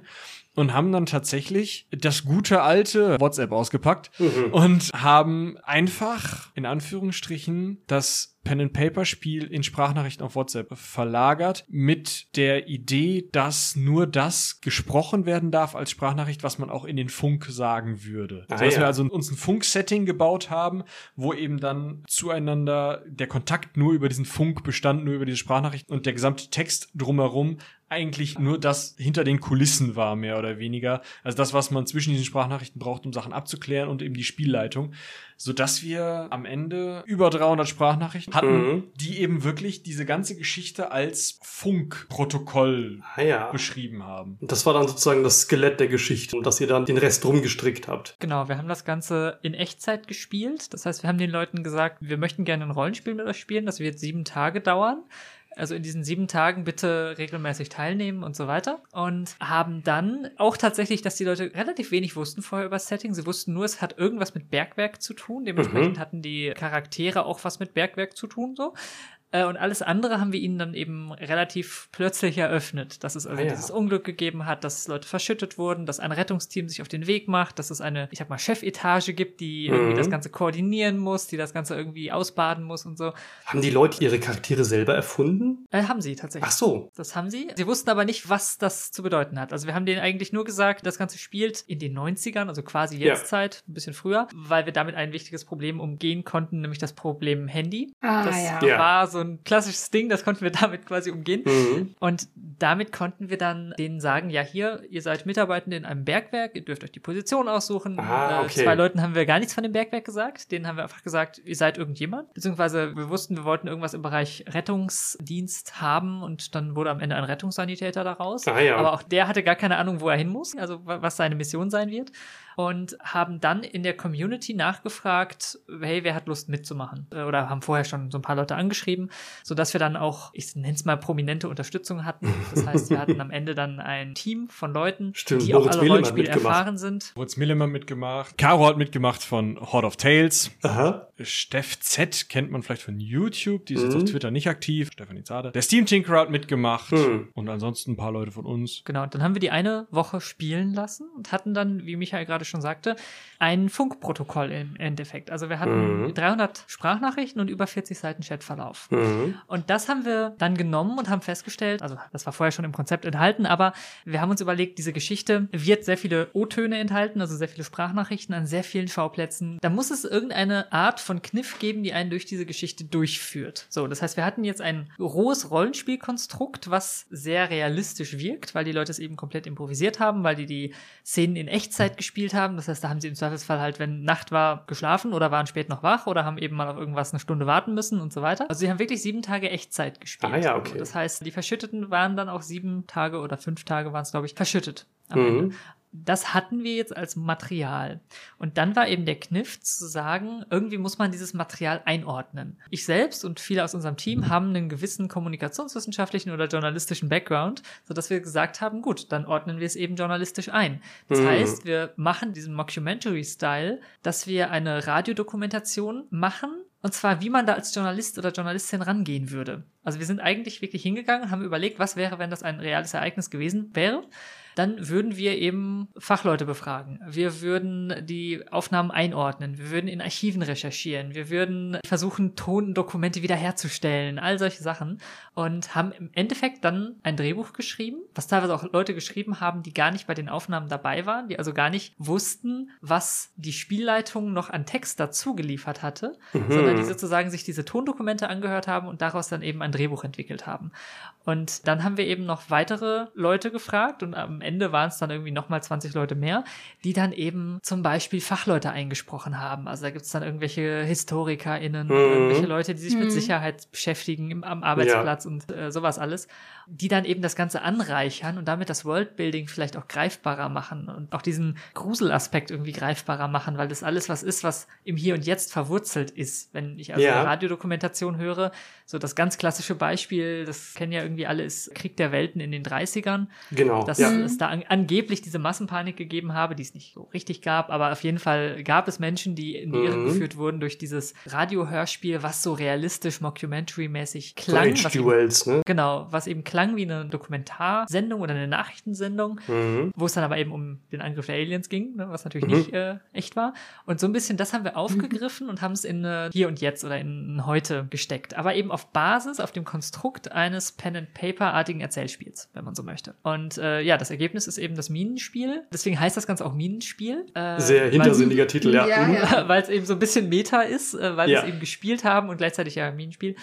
Und haben dann tatsächlich das gute alte WhatsApp ausgepackt mhm. und haben einfach in Anführungsstrichen das Pen and Paper Spiel in Sprachnachrichten auf WhatsApp verlagert mit der Idee, dass nur das gesprochen werden darf als Sprachnachricht, was man auch in den Funk sagen würde. Ah, so, dass ja. wir also uns ein Funk-Setting gebaut haben, wo eben dann zueinander der Kontakt nur über diesen Funk bestand, nur über diese Sprachnachricht und der gesamte Text drumherum eigentlich nur das hinter den Kulissen war, mehr oder weniger. Also das, was man zwischen diesen Sprachnachrichten braucht, um Sachen abzuklären und eben die Spielleitung. So dass wir am Ende über 300 Sprachnachrichten hatten, mhm. die eben wirklich diese ganze Geschichte als Funkprotokoll ah, ja. beschrieben haben. Das war dann sozusagen das Skelett der Geschichte und dass ihr dann den Rest rumgestrickt habt. Genau, wir haben das Ganze in Echtzeit gespielt. Das heißt, wir haben den Leuten gesagt, wir möchten gerne ein Rollenspiel mit euch spielen. Das wird sieben Tage dauern also in diesen sieben Tagen bitte regelmäßig teilnehmen und so weiter. Und haben dann auch tatsächlich, dass die Leute relativ wenig wussten vorher über das Setting. Sie wussten nur, es hat irgendwas mit Bergwerk zu tun. Dementsprechend mhm. hatten die Charaktere auch was mit Bergwerk zu tun, so. Äh, und alles andere haben wir ihnen dann eben relativ plötzlich eröffnet, dass es also ah, ja. dieses Unglück gegeben hat, dass Leute verschüttet wurden, dass ein Rettungsteam sich auf den Weg macht, dass es eine, ich sag mal, Chefetage gibt, die mhm. irgendwie das Ganze koordinieren muss, die das Ganze irgendwie ausbaden muss und so. Haben die Leute ihre Charaktere selber erfunden? Äh, haben sie tatsächlich. Ach so. Das haben sie. Sie wussten aber nicht, was das zu bedeuten hat. Also wir haben denen eigentlich nur gesagt, das Ganze spielt in den 90ern, also quasi Jetztzeit, ja. ein bisschen früher, weil wir damit ein wichtiges Problem umgehen konnten, nämlich das Problem Handy. Ah, das ja. war so ein klassisches Ding, das konnten wir damit quasi umgehen. Mhm. Und damit konnten wir dann denen sagen, ja hier, ihr seid Mitarbeitende in einem Bergwerk, ihr dürft euch die Position aussuchen. Ah, okay. Zwei Leuten haben wir gar nichts von dem Bergwerk gesagt, denen haben wir einfach gesagt, ihr seid irgendjemand. Beziehungsweise wir wussten, wir wollten irgendwas im Bereich Rettungsdienst haben und dann wurde am Ende ein Rettungssanitäter daraus. Ah, ja. Aber auch der hatte gar keine Ahnung, wo er hin muss, also was seine Mission sein wird. Und haben dann in der Community nachgefragt, hey, wer hat Lust mitzumachen? Äh, oder haben vorher schon so ein paar Leute angeschrieben, sodass wir dann auch, ich nenne es mal, prominente Unterstützung hatten. Das heißt, wir hatten am Ende dann ein Team von Leuten, Stimmt, die Moritz auch alle Millemann Rollenspiel mitgemacht. erfahren sind. Moritz Millemann mitgemacht. Caro hat mitgemacht von Horde of Tales. Aha. Steff Z kennt man vielleicht von YouTube. Die ist jetzt Mhm. auf Twitter nicht aktiv. Stefanie Zade. Der Steam Tinkerer hat mitgemacht. Hm. Und ansonsten ein paar Leute von uns. Genau, und dann haben wir die eine Woche spielen lassen und hatten dann, wie Michael gerade schon sagte, ein Funkprotokoll im Endeffekt. Also wir hatten Mhm. 300 Sprachnachrichten und über 40 Seiten Chatverlauf. Mhm. Und das haben wir dann genommen und haben festgestellt, also das war vorher schon im Konzept enthalten, aber wir haben uns überlegt, diese Geschichte wird sehr viele O-Töne enthalten, also sehr viele Sprachnachrichten an sehr vielen Schauplätzen. Da muss es irgendeine Art von Kniff geben, die einen durch diese Geschichte durchführt. So, das heißt, wir hatten jetzt ein rohes Rollenspielkonstrukt, was sehr realistisch wirkt, weil die Leute es eben komplett improvisiert haben, weil die die Szenen in Echtzeit gespielt haben. Das heißt, da haben sie im Zweifelsfall halt, wenn Nacht war, geschlafen oder waren spät noch wach oder haben eben mal auf irgendwas eine Stunde warten müssen und so weiter. Also sie haben wirklich sieben Tage Echtzeit gespielt. Ah ja, okay. Das heißt, die Verschütteten waren dann auch sieben Tage oder fünf Tage waren es, glaube ich, verschüttet Mhm. Das hatten wir jetzt als Material. Und dann war eben der Kniff zu sagen, irgendwie muss man dieses Material einordnen. Ich selbst und viele aus unserem Team haben einen gewissen kommunikationswissenschaftlichen oder journalistischen Background, sodass wir gesagt haben, gut, dann ordnen wir es eben journalistisch ein. Das Mhm. heißt, wir machen diesen Mockumentary-Style, dass wir eine Radiodokumentation machen, und zwar, wie man da als Journalist oder Journalistin rangehen würde. Also wir sind eigentlich wirklich hingegangen, haben überlegt, was wäre, wenn das ein reales Ereignis gewesen wäre. Dann würden wir eben Fachleute befragen. Wir würden die Aufnahmen einordnen. Wir würden in Archiven recherchieren. Wir würden versuchen, Tondokumente wiederherzustellen. All solche Sachen. Und haben im Endeffekt dann ein Drehbuch geschrieben, was teilweise auch Leute geschrieben haben, die gar nicht bei den Aufnahmen dabei waren, die also gar nicht wussten, was die Spielleitung noch an Text dazu geliefert hatte, sondern die sozusagen sich diese Tondokumente angehört haben und daraus dann eben ein Drehbuch entwickelt haben. Und dann haben wir eben noch weitere Leute gefragt und am Ende waren es dann irgendwie nochmal 20 Leute mehr, die dann eben zum Beispiel Fachleute eingesprochen haben. Also da gibt es dann irgendwelche HistorikerInnen, Mhm. irgendwelche Leute, die sich mit Mhm. Sicherheit beschäftigen im, am Arbeitsplatz und äh, sowas alles, die dann eben das Ganze anreichern und damit das Worldbuilding vielleicht auch greifbarer machen und auch diesen Gruselaspekt irgendwie greifbarer machen, weil das alles was ist, was im Hier und Jetzt verwurzelt ist. Wenn ich also Ja. eine Radiodokumentation höre, so das ganz klassische Beispiel, das kennen ja irgendwie alle, ist Krieg der Welten in den 30ern, Genau. dass ja. Es da an, angeblich diese Massenpanik gegeben habe, die es nicht so richtig gab, aber auf jeden Fall gab es Menschen, die in die Irre Mhm. geführt wurden durch dieses Radiohörspiel, was so realistisch, mockumentary-mäßig klang. so was eben. Wells, ne? genau, was eben klang wie eine Dokumentarsendung oder eine Nachrichtensendung, Mhm. wo es dann aber eben um den Angriff der Aliens ging, ne, was natürlich Mhm. nicht äh, echt war. Und so ein bisschen das haben wir aufgegriffen und haben es in äh, Hier und Jetzt oder in Heute gesteckt. Aber eben auf Basis, auf dem Konstrukt eines Pen-and-Paper-artigen Erzählspiels, wenn man so möchte. Und äh, ja, das Ergebnis ist eben das Minenspiel. Deswegen heißt das Ganze auch Minenspiel. Äh, Sehr hintersinniger Titel, ja. Ja, Mhm. ja. weil es eben so ein bisschen Meta ist, äh, weil Ja. wir es eben gespielt haben und gleichzeitig ja ein Minenspiel,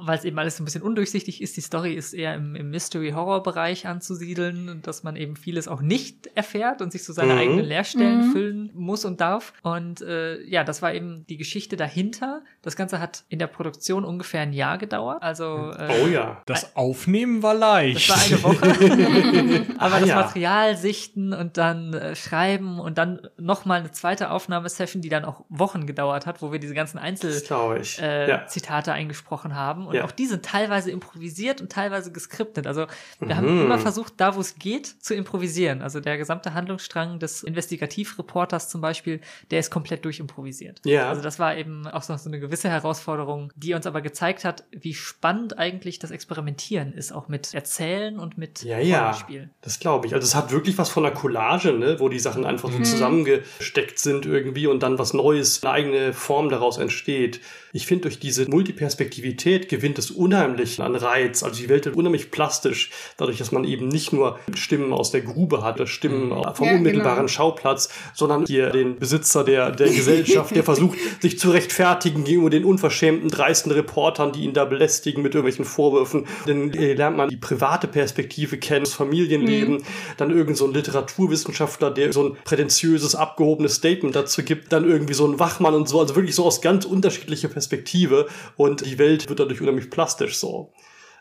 weil es eben alles so ein bisschen undurchsichtig ist. Die Story ist eher im, im Mystery-Horror-Bereich anzusiedeln, dass man eben vieles auch nicht erfährt und sich so seine Mhm. eigenen Leerstellen Mhm. füllen muss und darf. Und äh, ja, das war eben die Geschichte dahinter. Das Ganze hat in der Produktion ungefähr ein Jahr gedauert. Also äh, Oh ja. Das Aufnehmen war leicht. das war eine Woche. Aber Ah, das ja. Material sichten und dann äh, schreiben und dann nochmal eine zweite Aufnahmesession, die dann auch Wochen gedauert hat, wo wir diese ganzen. Einzelzitate äh, ja. Zitate eingesprochen haben. Und Ja. auch die sind teilweise improvisiert und teilweise geskriptet. Also wir haben Mhm. immer versucht, da wo es geht, zu improvisieren. Also der gesamte Handlungsstrang des Investigativreporters zum Beispiel, der ist komplett durchimprovisiert. Ja. Also das war eben auch noch so eine gewisse Herausforderung, die uns aber gezeigt hat, wie spannend eigentlich das Experimentieren ist, auch mit Erzählen und mit Ja, ja. Rollenspiel. Das glaube ich. Also es hat wirklich was von einer Collage, ne? wo die Sachen einfach Mhm. so zusammengesteckt sind irgendwie und dann was Neues, eine eigene Form daraus entsteht. Ich finde, durch diese Multiperspektivität gewinnt es unheimlich an Reiz. Also die Welt wird unheimlich plastisch, dadurch, dass man eben nicht nur Stimmen aus der Grube hat, oder Stimmen vom Ja, unmittelbaren genau. Schauplatz, sondern hier den Besitzer der, der Gesellschaft, der versucht, sich zu rechtfertigen gegenüber den unverschämten, dreisten Reportern, die ihn da belästigen mit irgendwelchen Vorwürfen. Dann äh, lernt man die private Perspektive kennen, das Familienleben, dann irgend so ein Literaturwissenschaftler, der so ein prätentiöses, abgehobenes Statement dazu gibt, dann irgendwie so ein Wachmann und so, also wirklich so aus ganz unterschiedlicher Perspektive und die Welt wird dadurch unheimlich plastisch so.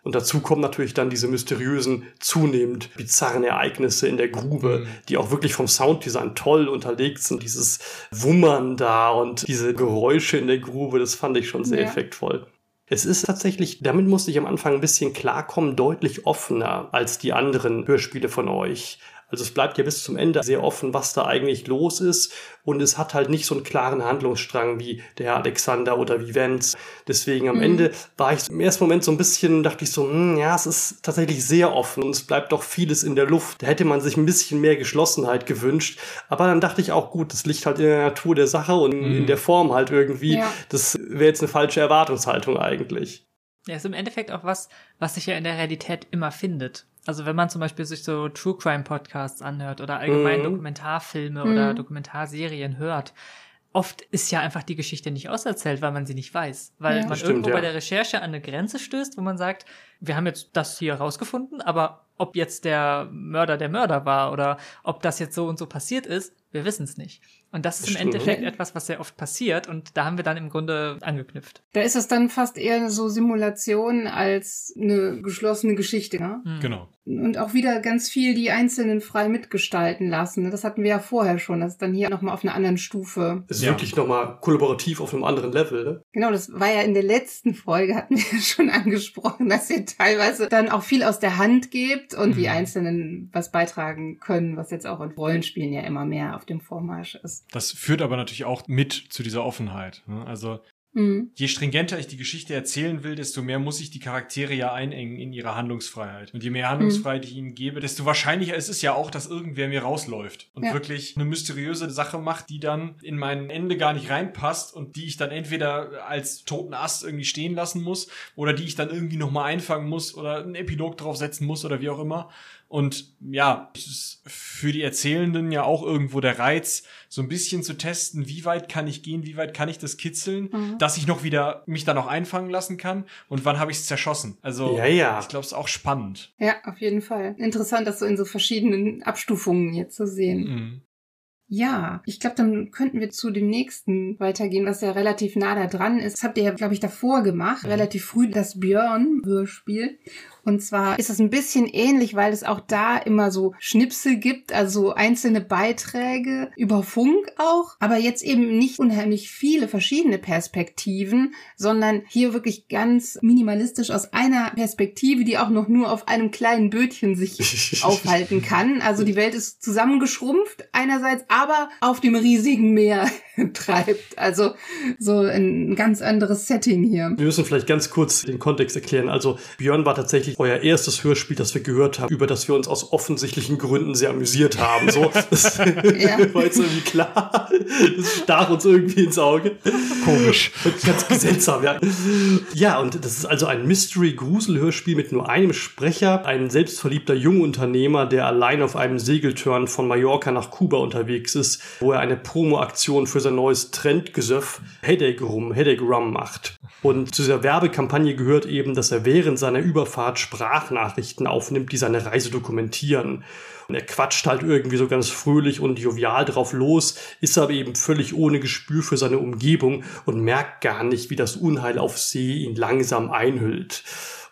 Und dazu kommen natürlich dann diese mysteriösen, zunehmend bizarren Ereignisse in der Grube, mhm. die auch wirklich vom Sounddesign toll unterlegt sind. Dieses Wummern da und diese Geräusche in der Grube, das fand ich schon sehr ja. effektvoll. Es ist tatsächlich, damit musste ich am Anfang ein bisschen klarkommen, deutlich offener als die anderen Hörspiele von euch. Also es bleibt ja bis zum Ende sehr offen, was da eigentlich los ist. Und es hat halt nicht so einen klaren Handlungsstrang wie der Alexander oder wie Vance. Deswegen am mhm. Ende war ich im ersten Moment so ein bisschen, dachte ich so, hm, ja, es ist tatsächlich sehr offen und es bleibt doch vieles in der Luft. Da hätte man sich ein bisschen mehr Geschlossenheit gewünscht. Aber dann dachte ich auch, gut, das liegt halt in der Natur der Sache und mhm. in der Form halt irgendwie. Ja. Das wäre jetzt eine falsche Erwartungshaltung eigentlich. Ja, ist im Endeffekt auch was, was sich ja in der Realität immer findet. Also wenn man zum Beispiel sich so True Crime Podcasts anhört oder allgemein mhm. Dokumentarfilme mhm. oder Dokumentarserien hört, oft ist ja einfach die Geschichte nicht auserzählt, weil man sie nicht weiß. Weil ja. man Stimmt, irgendwo ja. bei der Recherche an eine Grenze stößt, wo man sagt, wir haben jetzt das hier rausgefunden, aber ob jetzt der Mörder der Mörder war oder ob das jetzt so und so passiert ist, wir wissen es nicht. Und das ist im Endeffekt etwas, was sehr oft passiert und da haben wir dann im Grunde angeknüpft. Da ist es dann fast eher so Simulation als eine geschlossene Geschichte. Ne? Mhm. Genau. Und auch wieder ganz viel die Einzelnen frei mitgestalten lassen. Das hatten wir ja vorher schon. Das ist dann hier nochmal auf einer anderen Stufe. Das ist ja. wirklich nochmal kollaborativ auf einem anderen Level. Ne? Genau, das war ja in der letzten Folge, hatten wir schon angesprochen, dass ihr teilweise dann auch viel aus der Hand gebt und mhm. die Einzelnen was beitragen können, was jetzt auch in Rollenspielen ja immer mehr auf dem Vormarsch ist. Das führt aber natürlich auch mit zu dieser Offenheit. Ne? Also Mhm. Je stringenter ich die Geschichte erzählen will, desto mehr muss ich die Charaktere ja einengen in ihre Handlungsfreiheit. Und je mehr Handlungsfreiheit mhm. ich ihnen gebe, desto wahrscheinlicher ist es ja auch, dass irgendwer mir rausläuft und ja. wirklich eine mysteriöse Sache macht, die dann in mein Ende gar nicht reinpasst und die ich dann entweder als toten Ast irgendwie stehen lassen muss oder die ich dann irgendwie nochmal einfangen muss oder einen Epilog draufsetzen muss oder wie auch immer. Und ja, es ist für die Erzählenden ja auch irgendwo der Reiz, so ein bisschen zu testen, wie weit kann ich gehen, wie weit kann ich das kitzeln, mhm. dass ich noch wieder mich da noch einfangen lassen kann und wann habe ich es zerschossen. Also ja, ja. ich glaube, es ist auch spannend. Ja, auf jeden Fall. Interessant, das so in so verschiedenen Abstufungen jetzt zu sehen. Mhm. Ja, ich glaube, dann könnten wir zu dem nächsten weitergehen, was ja relativ nah da dran ist. Das habt ihr ja, glaube ich, davor gemacht, mhm. relativ früh das Björn-Hörspiel. Und zwar ist es ein bisschen ähnlich, weil es auch da immer so Schnipsel gibt, also einzelne Beiträge über Funk auch, aber jetzt eben nicht unheimlich viele verschiedene Perspektiven, sondern hier wirklich ganz minimalistisch aus einer Perspektive, die auch noch nur auf einem kleinen Bötchen sich aufhalten kann. Also die Welt ist zusammengeschrumpft einerseits, aber auf dem riesigen Meer treibt. Also so ein ganz anderes Setting hier. Wir müssen vielleicht ganz kurz den Kontext erklären. Also Björn war tatsächlich euer erstes Hörspiel, das wir gehört haben, über das wir uns aus offensichtlichen Gründen sehr amüsiert haben. So, das ja. war jetzt irgendwie klar. Das stach uns irgendwie ins Auge. Komisch. Ganz seltsam, ja. Ja, und das ist also ein Mystery-Grusel-Hörspiel mit nur einem Sprecher, ein selbstverliebter Jungunternehmer, der allein auf einem Segeltörn von Mallorca nach Kuba unterwegs ist, wo er eine Promo-Aktion für sein neues Trendgesöff Headache Rum, Headache Rum macht. Und zu dieser Werbekampagne gehört eben, dass er während seiner Überfahrt Sprachnachrichten aufnimmt, die seine Reise dokumentieren. Und er quatscht halt irgendwie so ganz fröhlich und jovial drauf los, ist aber eben völlig ohne Gespür für seine Umgebung und merkt gar nicht, wie das Unheil auf See ihn langsam einhüllt.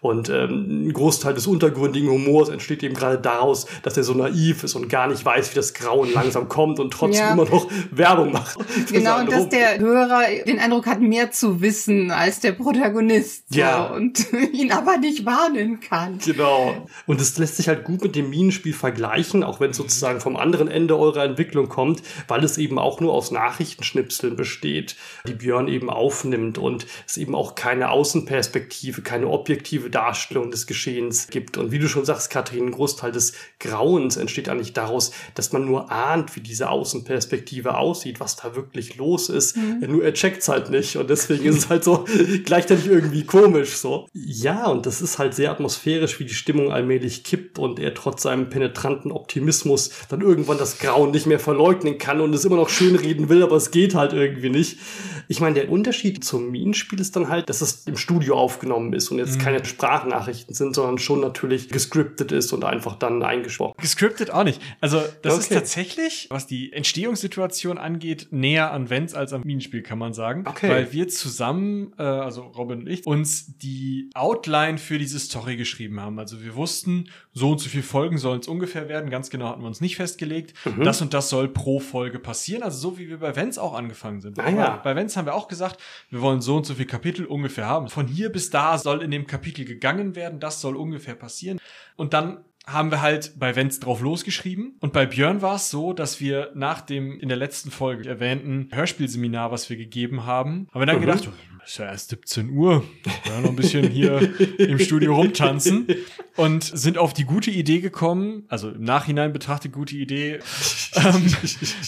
Und ähm, ein Großteil des untergründigen Humors entsteht eben gerade daraus, dass er so naiv ist und gar nicht weiß, wie das Grauen langsam kommt und trotzdem ja. immer noch Werbung macht. Genau, und dass der Hörer den Eindruck hat, mehr zu wissen als der Protagonist. So, ja. Und ihn aber nicht warnen kann. Genau. Und es lässt sich halt gut mit dem Minenspiel vergleichen, auch wenn es sozusagen vom anderen Ende eurer Entwicklung kommt, weil es eben auch nur aus Nachrichtenschnipseln besteht, die Björn eben aufnimmt und es eben auch keine Außenperspektive, keine objektive Darstellung des Geschehens gibt. Und wie du schon sagst, Kathrin, ein Großteil des Grauens entsteht eigentlich daraus, dass man nur ahnt, wie diese Außenperspektive aussieht, was da wirklich los ist. Mhm. Nur er checkt's halt nicht. Und deswegen ist es halt so gleichzeitig irgendwie komisch so. Ja, und das ist halt sehr atmosphärisch, wie die Stimmung allmählich kippt und er trotz seinem penetranten Optimismus dann irgendwann das Grauen nicht mehr verleugnen kann und es immer noch schön reden will, aber es geht halt irgendwie nicht. Ich meine, der Unterschied zum Minenspiel ist dann halt, dass es im Studio aufgenommen ist und jetzt mhm. keine Sprachnachrichten sind, sondern schon natürlich gescriptet ist und einfach dann eingesprochen. Gescriptet auch nicht. Also das okay. ist tatsächlich, was die Entstehungssituation angeht, näher an Vents als am Minenspiel, kann man sagen. Okay. Weil wir zusammen, äh, also Robin und ich, uns die Outline für diese Story geschrieben haben. Also wir wussten, so und so viele Folgen sollen es ungefähr werden. Ganz genau hatten wir uns nicht festgelegt. Mhm. Das und das soll pro Folge passieren. Also so wie wir bei Vents auch angefangen sind. Ah, ja. Bei Vents haben wir auch gesagt, wir wollen so und so viele Kapitel ungefähr haben. Von hier bis da soll in dem Kapitel gegangen werden. Das soll ungefähr passieren. Und dann haben wir halt bei Vents drauf losgeschrieben. Und bei Björn war es so, dass wir nach dem in der letzten Folge erwähnten Hörspielseminar, was wir gegeben haben, haben wir dann mhm. gedacht, ist ja erst 17 Uhr, ja, noch ein bisschen hier im Studio rumtanzen und sind auf die gute Idee gekommen, also im Nachhinein betrachtet gute Idee, ähm,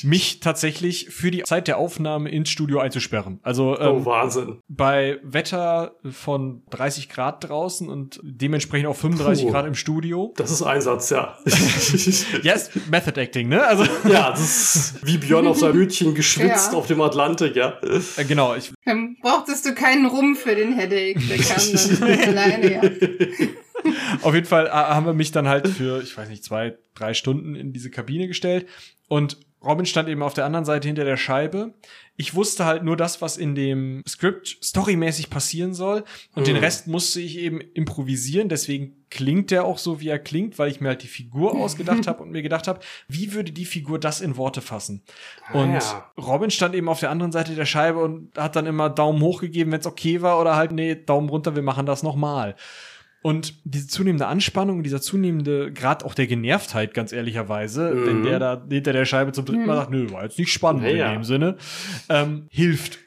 mich tatsächlich für die Zeit der Aufnahme ins Studio einzusperren. Also ähm, oh, Wahnsinn. bei Wetter von 30 Grad draußen und dementsprechend auch 35 Puh, Grad im Studio. Das ist Einsatz, ja. yes, Method Acting, ne? Also ja, das ist wie Björn auf sein Hütchen geschwitzt ja. auf dem Atlantik, ja. Äh, genau, ich dann du keinen Rum für den Headache, der kam alleine, ja. Auf jeden Fall äh, haben wir mich dann halt für, ich weiß nicht, zwei, drei Stunden in diese Kabine gestellt und Robin stand eben auf der anderen Seite hinter der Scheibe. Ich wusste halt nur das, was in dem Skript storymäßig passieren soll. Und mhm. den Rest musste ich eben improvisieren. Deswegen klingt der auch so, wie er klingt, weil ich mir halt die Figur ausgedacht habe und mir gedacht habe, wie würde die Figur das in Worte fassen? Ah, und ja. Robin stand eben auf der anderen Seite der Scheibe und hat dann immer Daumen hoch gegeben, wenn es okay war, oder halt, nee, Daumen runter, wir machen das nochmal. Und diese zunehmende Anspannung, dieser zunehmende Grad auch der Genervtheit, ganz ehrlicherweise, mhm. wenn der da hinter der Scheibe zum dritten Mal mhm. sagt, nö, war jetzt nicht spannend naja. in dem Sinne, ähm, hilft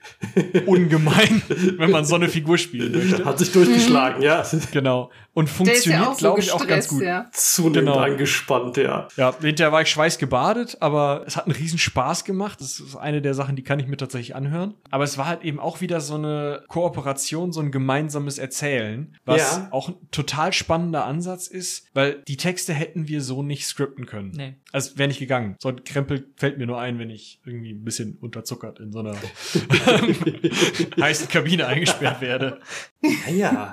ungemein, wenn man so eine Figur spielen möchte. Hat sich durchgeschlagen, ja. Genau. Und funktioniert, ja glaube ich, auch ganz gut. Ja. Zunehmend genau. angespannt, ja. Ja, hinterher war ich schweißgebadet, aber es hat einen riesen Spaß gemacht. Das ist eine der Sachen, die kann ich mir tatsächlich anhören. Aber es war halt eben auch wieder so eine Kooperation, so ein gemeinsames Erzählen, was ja. auch ein total spannender Ansatz ist, weil die Texte hätten wir so nicht skripten können. Nee. Also wäre nicht gegangen. So ein Krempel fällt mir nur ein, wenn ich irgendwie ein bisschen unterzuckert in so einer heißen Kabine eingesperrt werde. Ja, ja.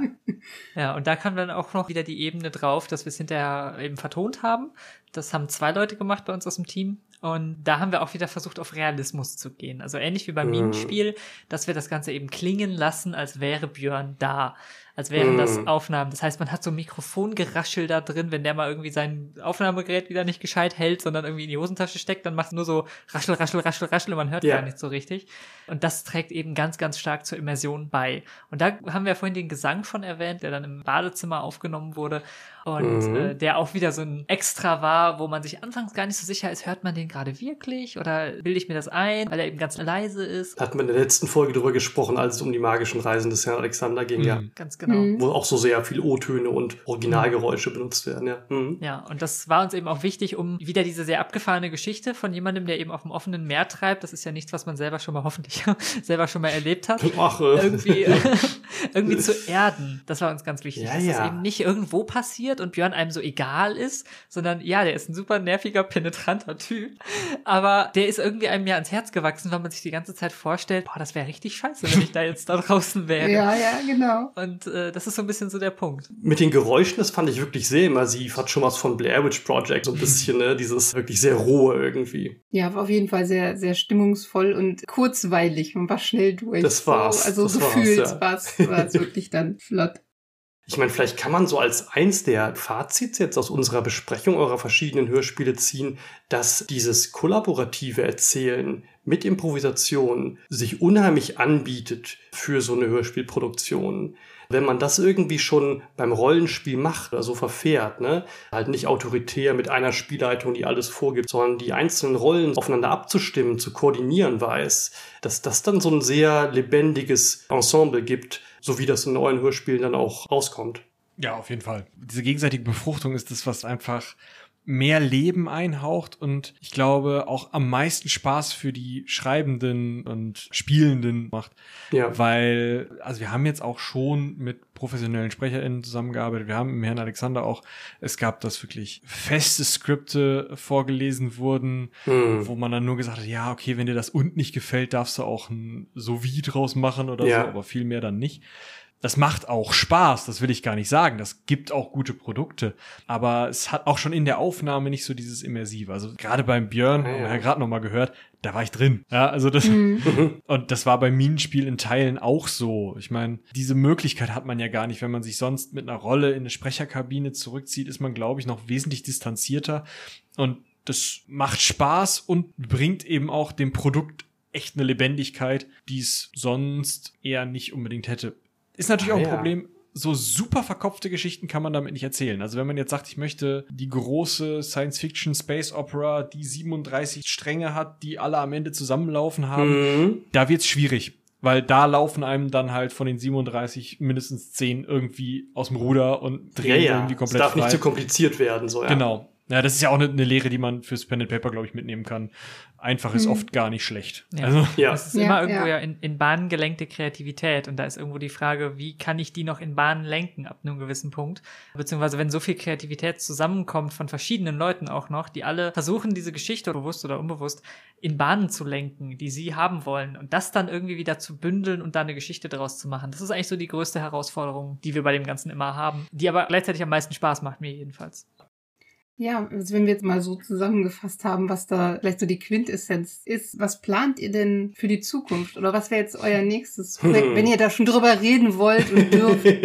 Ja, und da kam dann auch noch wieder die Ebene drauf, dass wir es hinterher eben vertont haben. Das haben zwei Leute gemacht bei uns aus dem Team. Und da haben wir auch wieder versucht, auf Realismus zu gehen. Also ähnlich wie beim mhm. Minenspiel, dass wir das Ganze eben klingen lassen, als wäre Björn da als wären das mm. Aufnahmen. Das heißt, man hat so ein Mikrofongeraschel da drin, wenn der mal irgendwie sein Aufnahmegerät wieder nicht gescheit hält, sondern irgendwie in die Hosentasche steckt, dann macht es nur so raschel, raschel, raschel, raschel und man hört ja. gar nicht so richtig. Und das trägt eben ganz, ganz stark zur Immersion bei. Und da haben wir vorhin den Gesang schon erwähnt, der dann im Badezimmer aufgenommen wurde und mhm. äh, der auch wieder so ein Extra war, wo man sich anfangs gar nicht so sicher ist, hört man den gerade wirklich oder bilde ich mir das ein, weil er eben ganz leise ist. Hatten wir in der letzten Folge darüber gesprochen, als es um die magischen Reisen des Herrn Alexander ging, mhm. ja. Ganz genau. Mhm. Wo auch so sehr viel O-Töne und Originalgeräusche benutzt werden, ja. Mhm. Ja, und das war uns eben auch wichtig, um wieder diese sehr abgefahrene Geschichte von jemandem, der eben auf dem offenen Meer treibt, das ist ja nichts, was man selber schon mal hoffentlich selber schon mal erlebt hat, Ach, äh. irgendwie, irgendwie zu erden. Das war uns ganz wichtig, ja, dass ja. das eben nicht irgendwo passiert und Björn einem so egal ist, sondern ja, der ist ein super nerviger, penetranter Typ, aber der ist irgendwie einem ja ans Herz gewachsen, weil man sich die ganze Zeit vorstellt, boah, das wäre richtig scheiße, wenn ich da jetzt da draußen wäre. Ja, ja, genau. Und äh, das ist so ein bisschen so der Punkt. Mit den Geräuschen, das fand ich wirklich sehr immersiv, hat schon was von Blair Witch Project, so ein bisschen, ne, dieses wirklich sehr rohe irgendwie. Ja, war auf jeden Fall sehr, sehr stimmungsvoll und kurzweilig. Man war schnell durch. Das war's. So, also das gefühlt war's, ja. war es wirklich dann flott. Ich meine, vielleicht kann man so als eins der Fazits jetzt aus unserer Besprechung eurer verschiedenen Hörspiele ziehen, dass dieses kollaborative Erzählen mit Improvisation sich unheimlich anbietet für so eine Hörspielproduktion. Wenn man das irgendwie schon beim Rollenspiel macht oder so verfährt, ne, halt nicht autoritär mit einer Spielleitung, die alles vorgibt, sondern die einzelnen Rollen aufeinander abzustimmen, zu koordinieren weiß, dass das dann so ein sehr lebendiges Ensemble gibt, so wie das in neuen Hörspielen dann auch rauskommt. Ja, auf jeden Fall. Diese gegenseitige Befruchtung ist das, was einfach mehr Leben einhaucht und ich glaube auch am meisten Spaß für die Schreibenden und Spielenden macht. Ja. Weil, also wir haben jetzt auch schon mit professionellen SprecherInnen zusammengearbeitet. Wir haben im Herrn Alexander auch, es gab, dass wirklich feste Skripte vorgelesen wurden, hm. wo man dann nur gesagt hat, ja, okay, wenn dir das und nicht gefällt, darfst du auch ein So-Wie draus machen oder ja. so, aber viel mehr dann nicht. Das macht auch Spaß, das will ich gar nicht sagen. Das gibt auch gute Produkte. Aber es hat auch schon in der Aufnahme nicht so dieses Immersive. Also gerade beim Björn, ah, ja. haben wir ja gerade nochmal gehört, da war ich drin. Ja, also das, mhm. und das war beim Minenspiel in Teilen auch so. Ich meine, diese Möglichkeit hat man ja gar nicht, wenn man sich sonst mit einer Rolle in eine Sprecherkabine zurückzieht, ist man, glaube ich, noch wesentlich distanzierter. Und das macht Spaß und bringt eben auch dem Produkt echt eine Lebendigkeit, die es sonst eher nicht unbedingt hätte. Ist natürlich ah, auch ein ja. Problem. So super verkopfte Geschichten kann man damit nicht erzählen. Also wenn man jetzt sagt, ich möchte die große Science-Fiction Space Opera, die 37 Stränge hat, die alle am Ende zusammenlaufen haben, mhm. da wird's schwierig. Weil da laufen einem dann halt von den 37 mindestens 10 irgendwie aus dem Ruder und drehen ja, ja. irgendwie komplett. Es darf frei. nicht zu kompliziert werden, so ja. Genau. Ja, das ist ja auch eine, eine Lehre, die man fürs Pen and Paper, glaube ich, mitnehmen kann. Einfach ist hm. oft gar nicht schlecht. Ja. Also, ja. Das ist ja, immer irgendwo ja, ja in, in Bahnen gelenkte Kreativität. Und da ist irgendwo die Frage, wie kann ich die noch in Bahnen lenken ab einem gewissen Punkt? Beziehungsweise wenn so viel Kreativität zusammenkommt von verschiedenen Leuten auch noch, die alle versuchen, diese Geschichte, bewusst oder unbewusst, in Bahnen zu lenken, die sie haben wollen. Und das dann irgendwie wieder zu bündeln und da eine Geschichte daraus zu machen. Das ist eigentlich so die größte Herausforderung, die wir bei dem Ganzen immer haben. Die aber gleichzeitig am meisten Spaß macht, mir jedenfalls. Ja, also wenn wir jetzt mal so zusammengefasst haben, was da vielleicht so die Quintessenz ist, was plant ihr denn für die Zukunft? Oder was wäre jetzt euer nächstes Projekt, wenn ihr da schon drüber reden wollt und dürft?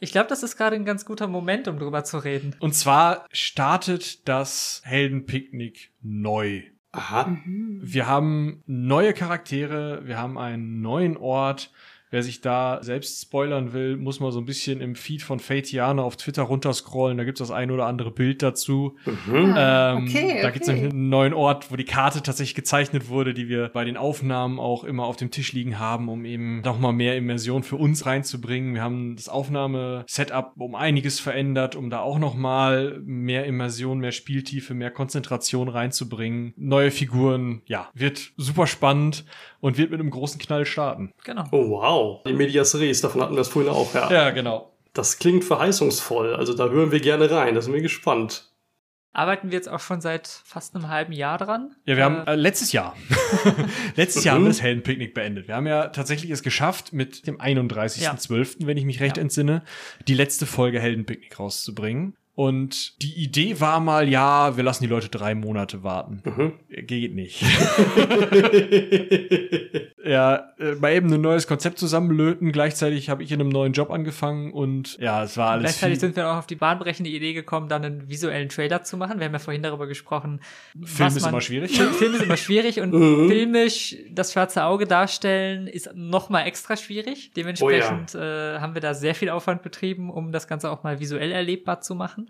Ich glaube, das ist gerade ein ganz guter Moment, um drüber zu reden. Und zwar startet das Heldenpicknick neu. Aha. Mhm. Wir haben neue Charaktere, wir haben einen neuen Ort, Wer sich da selbst spoilern will, muss mal so ein bisschen im Feed von Fatiana auf Twitter runterscrollen. Da gibt's das ein oder andere Bild dazu. Mhm. Ah, ähm, okay, da gibt's nämlich einen neuen Ort, wo die Karte tatsächlich gezeichnet wurde, die wir bei den Aufnahmen auch immer auf dem Tisch liegen haben, um eben nochmal mehr Immersion für uns reinzubringen. Wir haben das Aufnahmesetup um einiges verändert, um da auch nochmal mehr Immersion, mehr Spieltiefe, mehr Konzentration reinzubringen. Neue Figuren, ja, wird super spannend und wird mit einem großen Knall starten. Genau. Oh wow, die Medias Res, davon hatten wir das vorhin auch, ja. Ja, genau. Das klingt verheißungsvoll, also da hören wir gerne rein, da sind wir gespannt. Arbeiten wir jetzt auch schon seit fast einem halben Jahr dran? Ja, wir äh, haben äh, letztes Jahr. letztes Jahr haben wir das Heldenpicknick beendet. Wir haben ja tatsächlich es geschafft, mit dem 31.12., ja. wenn ich mich recht ja. entsinne, die letzte Folge Heldenpicknick rauszubringen. Und die Idee war mal, ja, wir lassen die Leute drei Monate warten. Mhm. Geht nicht. ja, äh, mal eben ein neues Konzept zusammenlöten. Gleichzeitig habe ich in einem neuen Job angefangen und ja, es war alles. Gleichzeitig sind wir auch auf die bahnbrechende Idee gekommen, dann einen visuellen Trailer zu machen. Wir haben ja vorhin darüber gesprochen. Film ist man, immer schwierig. Film ist immer schwierig und mhm. filmisch das schwarze Auge darstellen ist noch mal extra schwierig. Dementsprechend oh ja. äh, haben wir da sehr viel Aufwand betrieben, um das Ganze auch mal visuell erlebbar zu machen.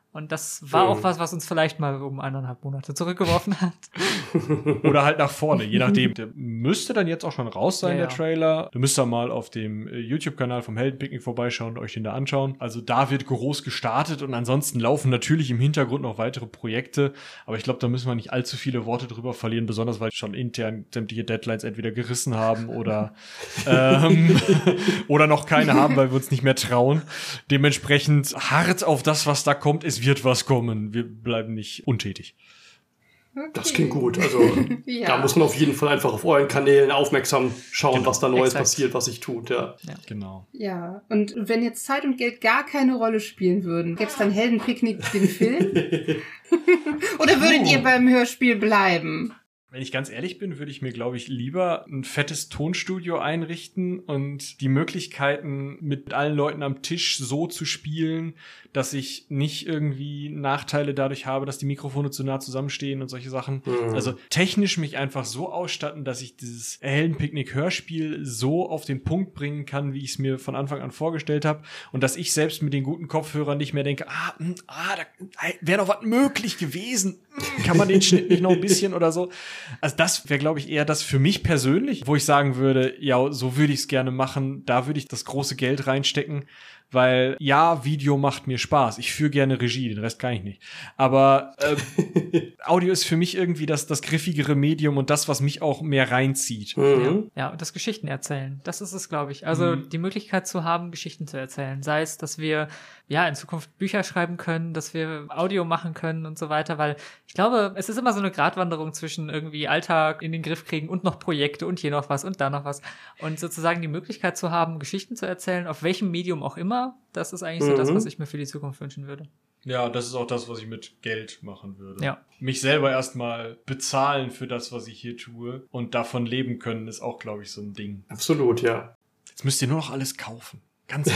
Und das war auch was, was uns vielleicht mal um eineinhalb Monate zurückgeworfen hat. Oder halt nach vorne, je nachdem. Der müsste dann jetzt auch schon raus sein, ja, der Trailer. Du müsst da mal auf dem äh, YouTube-Kanal vom Heldenpicknick vorbeischauen und euch den da anschauen. Also da wird groß gestartet und ansonsten laufen natürlich im Hintergrund noch weitere Projekte. Aber ich glaube, da müssen wir nicht allzu viele Worte drüber verlieren, besonders weil schon intern sämtliche Deadlines entweder gerissen haben oder, ähm, oder noch keine haben, weil wir uns nicht mehr trauen. Dementsprechend hart auf das, was da kommt, ist wird was kommen. Wir bleiben nicht untätig. Okay. Das klingt gut. Also ja. da muss man auf jeden Fall einfach auf euren Kanälen aufmerksam schauen, genau. was da Neues Exakt. passiert, was sich tut. Ja. ja. genau. Ja, und wenn jetzt Zeit und Geld gar keine Rolle spielen würden, gäbe es dann Heldenpicknick den Film? Oder würdet oh. ihr beim Hörspiel bleiben? Wenn ich ganz ehrlich bin, würde ich mir, glaube ich, lieber ein fettes Tonstudio einrichten und die Möglichkeiten mit allen Leuten am Tisch so zu spielen, dass ich nicht irgendwie Nachteile dadurch habe, dass die Mikrofone zu nah zusammenstehen und solche Sachen. Mhm. Also technisch mich einfach so ausstatten, dass ich dieses Heldenpicknick-Hörspiel so auf den Punkt bringen kann, wie ich es mir von Anfang an vorgestellt habe. Und dass ich selbst mit den guten Kopfhörern nicht mehr denke, ah, mh, hm, ah da wäre doch was möglich gewesen. Hm, kann man den Schnitt nicht noch ein bisschen oder so? Also das wäre, glaube ich, eher das für mich persönlich, wo ich sagen würde, ja, so würde ich es gerne machen, da würde ich das große Geld reinstecken weil ja, Video macht mir Spaß. Ich führe gerne Regie, den Rest kann ich nicht. Aber äh, Audio ist für mich irgendwie das, das griffigere Medium und das, was mich auch mehr reinzieht. Mhm. Ja, und das Geschichten erzählen. Das ist es, glaube ich. Also mhm. die Möglichkeit zu haben, Geschichten zu erzählen. Sei es, dass wir ja in Zukunft Bücher schreiben können, dass wir Audio machen können und so weiter, weil ich glaube, es ist immer so eine Gratwanderung zwischen irgendwie Alltag in den Griff kriegen und noch Projekte und hier noch was und da noch was. Und sozusagen die Möglichkeit zu haben, Geschichten zu erzählen, auf welchem Medium auch immer, das ist eigentlich mhm. so das, mhm. was ich mir für die Zukunft wünschen würde. Ja, das ist auch das, was ich mit Geld machen würde. Ja. Mich selber erstmal bezahlen für das, was ich hier tue und davon leben können, ist auch, glaube ich, so ein Ding. Absolut, ja. Jetzt müsst ihr nur noch alles kaufen. Ganz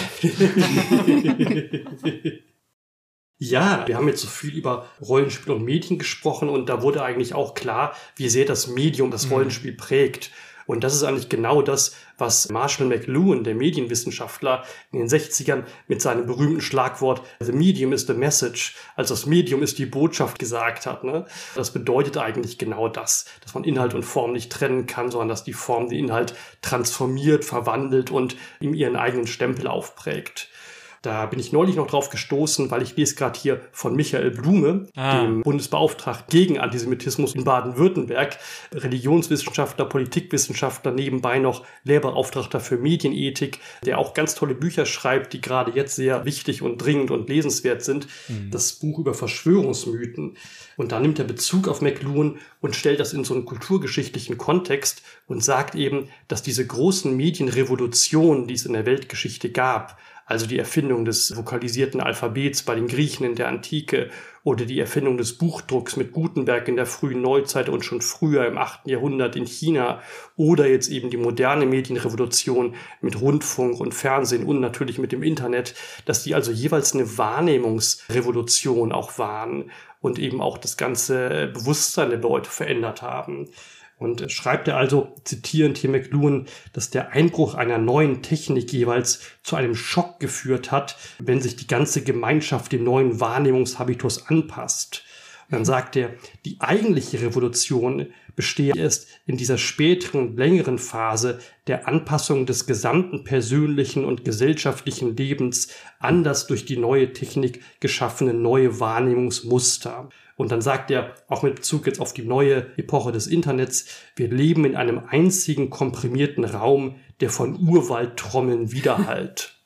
Ja, wir haben jetzt so viel über Rollenspiel und Medien gesprochen und da wurde eigentlich auch klar, wie sehr das Medium das mhm. Rollenspiel prägt. Und das ist eigentlich genau das, was Marshall McLuhan, der Medienwissenschaftler, in den 60ern mit seinem berühmten Schlagwort The Medium is the Message, also das Medium ist die Botschaft gesagt hat. Ne? Das bedeutet eigentlich genau das, dass man Inhalt und Form nicht trennen kann, sondern dass die Form den Inhalt transformiert, verwandelt und ihm ihren eigenen Stempel aufprägt. Da bin ich neulich noch drauf gestoßen, weil ich lese gerade hier von Michael Blume, ah. dem Bundesbeauftragten gegen Antisemitismus in Baden-Württemberg, Religionswissenschaftler, Politikwissenschaftler, nebenbei noch Lehrbeauftragter für Medienethik, der auch ganz tolle Bücher schreibt, die gerade jetzt sehr wichtig und dringend und lesenswert sind. Mhm. Das Buch über Verschwörungsmythen. Und da nimmt er Bezug auf McLuhan und stellt das in so einen kulturgeschichtlichen Kontext und sagt eben, dass diese großen Medienrevolutionen, die es in der Weltgeschichte gab, also die Erfindung des vokalisierten Alphabets bei den Griechen in der Antike oder die Erfindung des Buchdrucks mit Gutenberg in der frühen Neuzeit und schon früher im 8. Jahrhundert in China oder jetzt eben die moderne Medienrevolution mit Rundfunk und Fernsehen und natürlich mit dem Internet, dass die also jeweils eine Wahrnehmungsrevolution auch waren und eben auch das ganze Bewusstsein der Leute verändert haben. Und schreibt er also, zitierend hier McLuhan, dass der Einbruch einer neuen Technik jeweils zu einem Schock geführt hat, wenn sich die ganze Gemeinschaft dem neuen Wahrnehmungshabitus anpasst. Und dann sagt er, die eigentliche Revolution bestehe erst in dieser späteren, längeren Phase der Anpassung des gesamten persönlichen und gesellschaftlichen Lebens an das durch die neue Technik geschaffene neue Wahrnehmungsmuster. Und dann sagt er, auch mit Bezug jetzt auf die neue Epoche des Internets, wir leben in einem einzigen komprimierten Raum, der von Urwaldtrommeln widerhallt.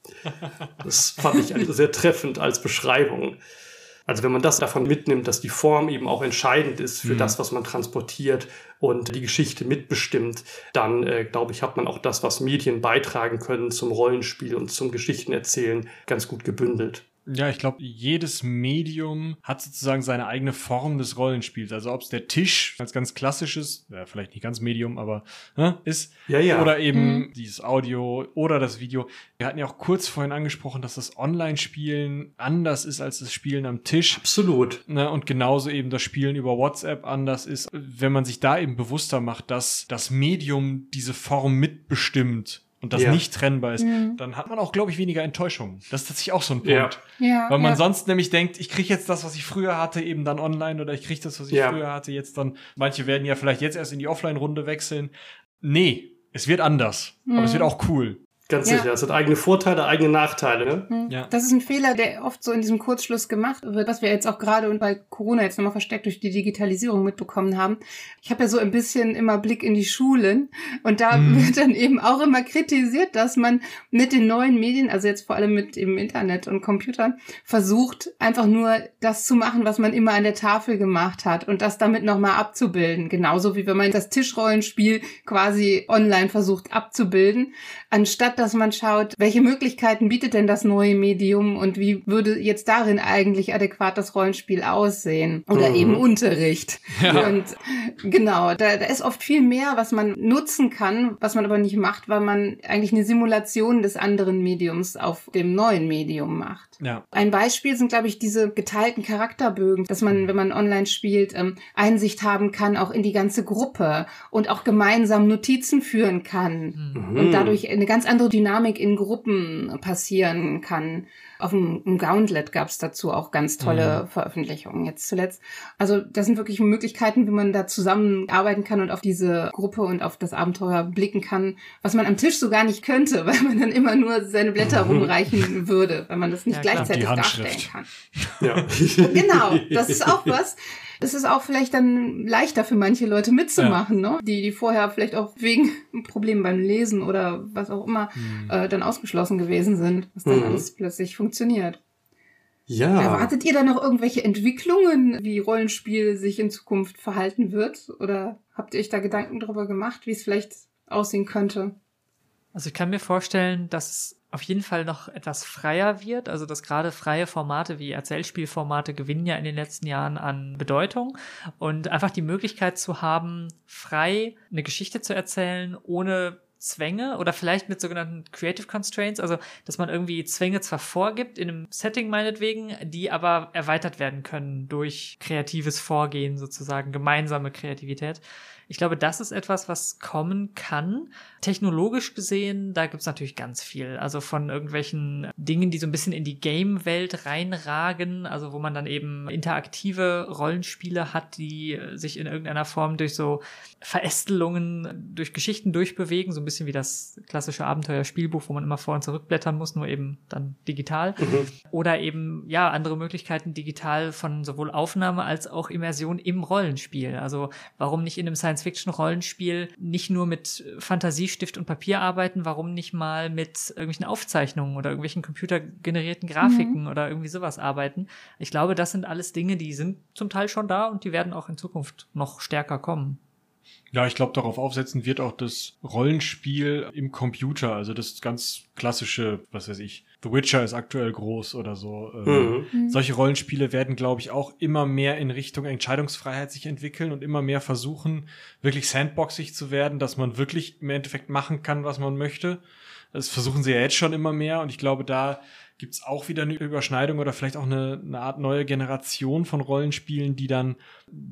Das fand ich also sehr treffend als Beschreibung. Also wenn man das davon mitnimmt, dass die Form eben auch entscheidend ist für mhm. das, was man transportiert und die Geschichte mitbestimmt, dann äh, glaube ich, hat man auch das, was Medien beitragen können zum Rollenspiel und zum Geschichtenerzählen, ganz gut gebündelt. Ja, ich glaube, jedes Medium hat sozusagen seine eigene Form des Rollenspiels. Also ob es der Tisch als ganz klassisches, ja, vielleicht nicht ganz Medium, aber ne, ist, ja, ja. oder eben mhm. dieses Audio oder das Video. Wir hatten ja auch kurz vorhin angesprochen, dass das Online-Spielen anders ist als das Spielen am Tisch. Absolut. Ne, und genauso eben das Spielen über WhatsApp anders ist. Wenn man sich da eben bewusster macht, dass das Medium diese Form mitbestimmt und das ja. nicht trennbar ist, mhm. dann hat man auch, glaube ich, weniger Enttäuschung. Das ist tatsächlich auch so ein Punkt. Ja. ja Weil man ja. sonst nämlich denkt, ich kriege jetzt das, was ich früher hatte, eben dann online oder ich kriege das, was ich früher hatte, jetzt dann. Manche werden ja vielleicht jetzt erst in die Offline-Runde wechseln. Nee, es wird anders. Mhm. Aber es wird auch cool. Ganz ja. sicher. Es hat eigene Vorteile, eigene Nachteile. Ne? Hm. Ja. Das ist ein Fehler, der oft so in diesem Kurzschluss gemacht wird, was wir jetzt auch gerade und bei Corona jetzt nochmal verstärkt durch die Digitalisierung mitbekommen haben. Ich habe ja so ein bisschen immer Blick in die Schulen und da mhm. wird dann eben auch immer kritisiert, dass man mit den neuen Medien, also jetzt vor allem mit dem Internet und Computern, versucht einfach nur das zu machen, was man immer an der Tafel gemacht hat und das damit nochmal abzubilden. Genauso wie wenn man das Tischrollenspiel quasi online versucht abzubilden, anstatt dass man schaut, welche Möglichkeiten bietet denn das neue Medium und wie würde jetzt darin eigentlich adäquat das Rollenspiel aussehen oder mhm. eben Unterricht. Ja. Und genau, da, da ist oft viel mehr, was man nutzen kann, was man aber nicht macht, weil man eigentlich eine Simulation des anderen Mediums auf dem neuen Medium macht. Ja. Ein Beispiel sind, glaube ich, diese geteilten Charakterbögen, dass man, wenn man online spielt, ähm, Einsicht haben kann, auch in die ganze Gruppe und auch gemeinsam Notizen führen kann mhm. und dadurch eine ganz andere Dynamik in Gruppen passieren kann. Auf dem, Gauntlet gab es dazu auch ganz tolle mhm. Veröffentlichungen jetzt zuletzt. Also das sind wirklich Möglichkeiten, wie man da zusammenarbeiten kann und auf diese Gruppe und auf das Abenteuer blicken kann, was man am Tisch so gar nicht könnte, weil man dann immer nur seine Blätter rumreichen würde, wenn man das nicht ja, gleichzeitig darstellen kann. Ja. genau, das ist auch was es ist auch vielleicht dann leichter für manche Leute mitzumachen, ja. ne? Die, die vorher vielleicht auch wegen Problemen beim Lesen oder was auch immer mhm. äh, dann ausgeschlossen gewesen sind, was dann mhm. alles plötzlich funktioniert. Ja. Erwartet ihr da noch irgendwelche Entwicklungen, wie Rollenspiel sich in Zukunft verhalten wird? Oder habt ihr euch da Gedanken darüber gemacht, wie es vielleicht aussehen könnte? Also ich kann mir vorstellen, dass es auf jeden Fall noch etwas freier wird. Also dass gerade freie Formate wie Erzählspielformate gewinnen ja in den letzten Jahren an Bedeutung. Und einfach die Möglichkeit zu haben, frei eine Geschichte zu erzählen, ohne Zwänge oder vielleicht mit sogenannten Creative Constraints, also dass man irgendwie Zwänge zwar vorgibt in einem Setting meinetwegen, die aber erweitert werden können durch kreatives Vorgehen sozusagen, gemeinsame Kreativität. Ich glaube, das ist etwas, was kommen kann. Technologisch gesehen, da gibt's natürlich ganz viel. Also von irgendwelchen Dingen, die so ein bisschen in die Game-Welt reinragen, also wo man dann eben interaktive Rollenspiele hat, die sich in irgendeiner Form durch so Verästelungen, durch Geschichten durchbewegen, so ein bisschen wie das klassische Abenteuerspielbuch, wo man immer vor und zurückblättern muss, nur eben dann digital. Mhm. Oder eben, ja, andere Möglichkeiten digital von sowohl Aufnahme als auch Immersion im Rollenspiel. Also warum nicht in einem Science Science-Fiction-Rollenspiel nicht nur mit Fantasiestift und Papier arbeiten, warum nicht mal mit irgendwelchen Aufzeichnungen oder irgendwelchen computergenerierten Grafiken mhm. oder irgendwie sowas arbeiten. Ich glaube, das sind alles Dinge, die sind zum Teil schon da und die werden auch in Zukunft noch stärker kommen. Ja, ich glaube, darauf aufsetzen wird auch das Rollenspiel im Computer, also das ganz klassische, was weiß ich, The Witcher ist aktuell groß oder so. Ähm, mhm. mhm. Solche Rollenspiele werden, glaube ich, auch immer mehr in Richtung Entscheidungsfreiheit sich entwickeln und immer mehr versuchen, wirklich sandboxig zu werden, dass man wirklich im Endeffekt machen kann, was man möchte. Das versuchen sie ja jetzt schon immer mehr und ich glaube, da gibt's auch wieder eine Überschneidung oder vielleicht auch eine, eine Art neue Generation von Rollenspielen, die dann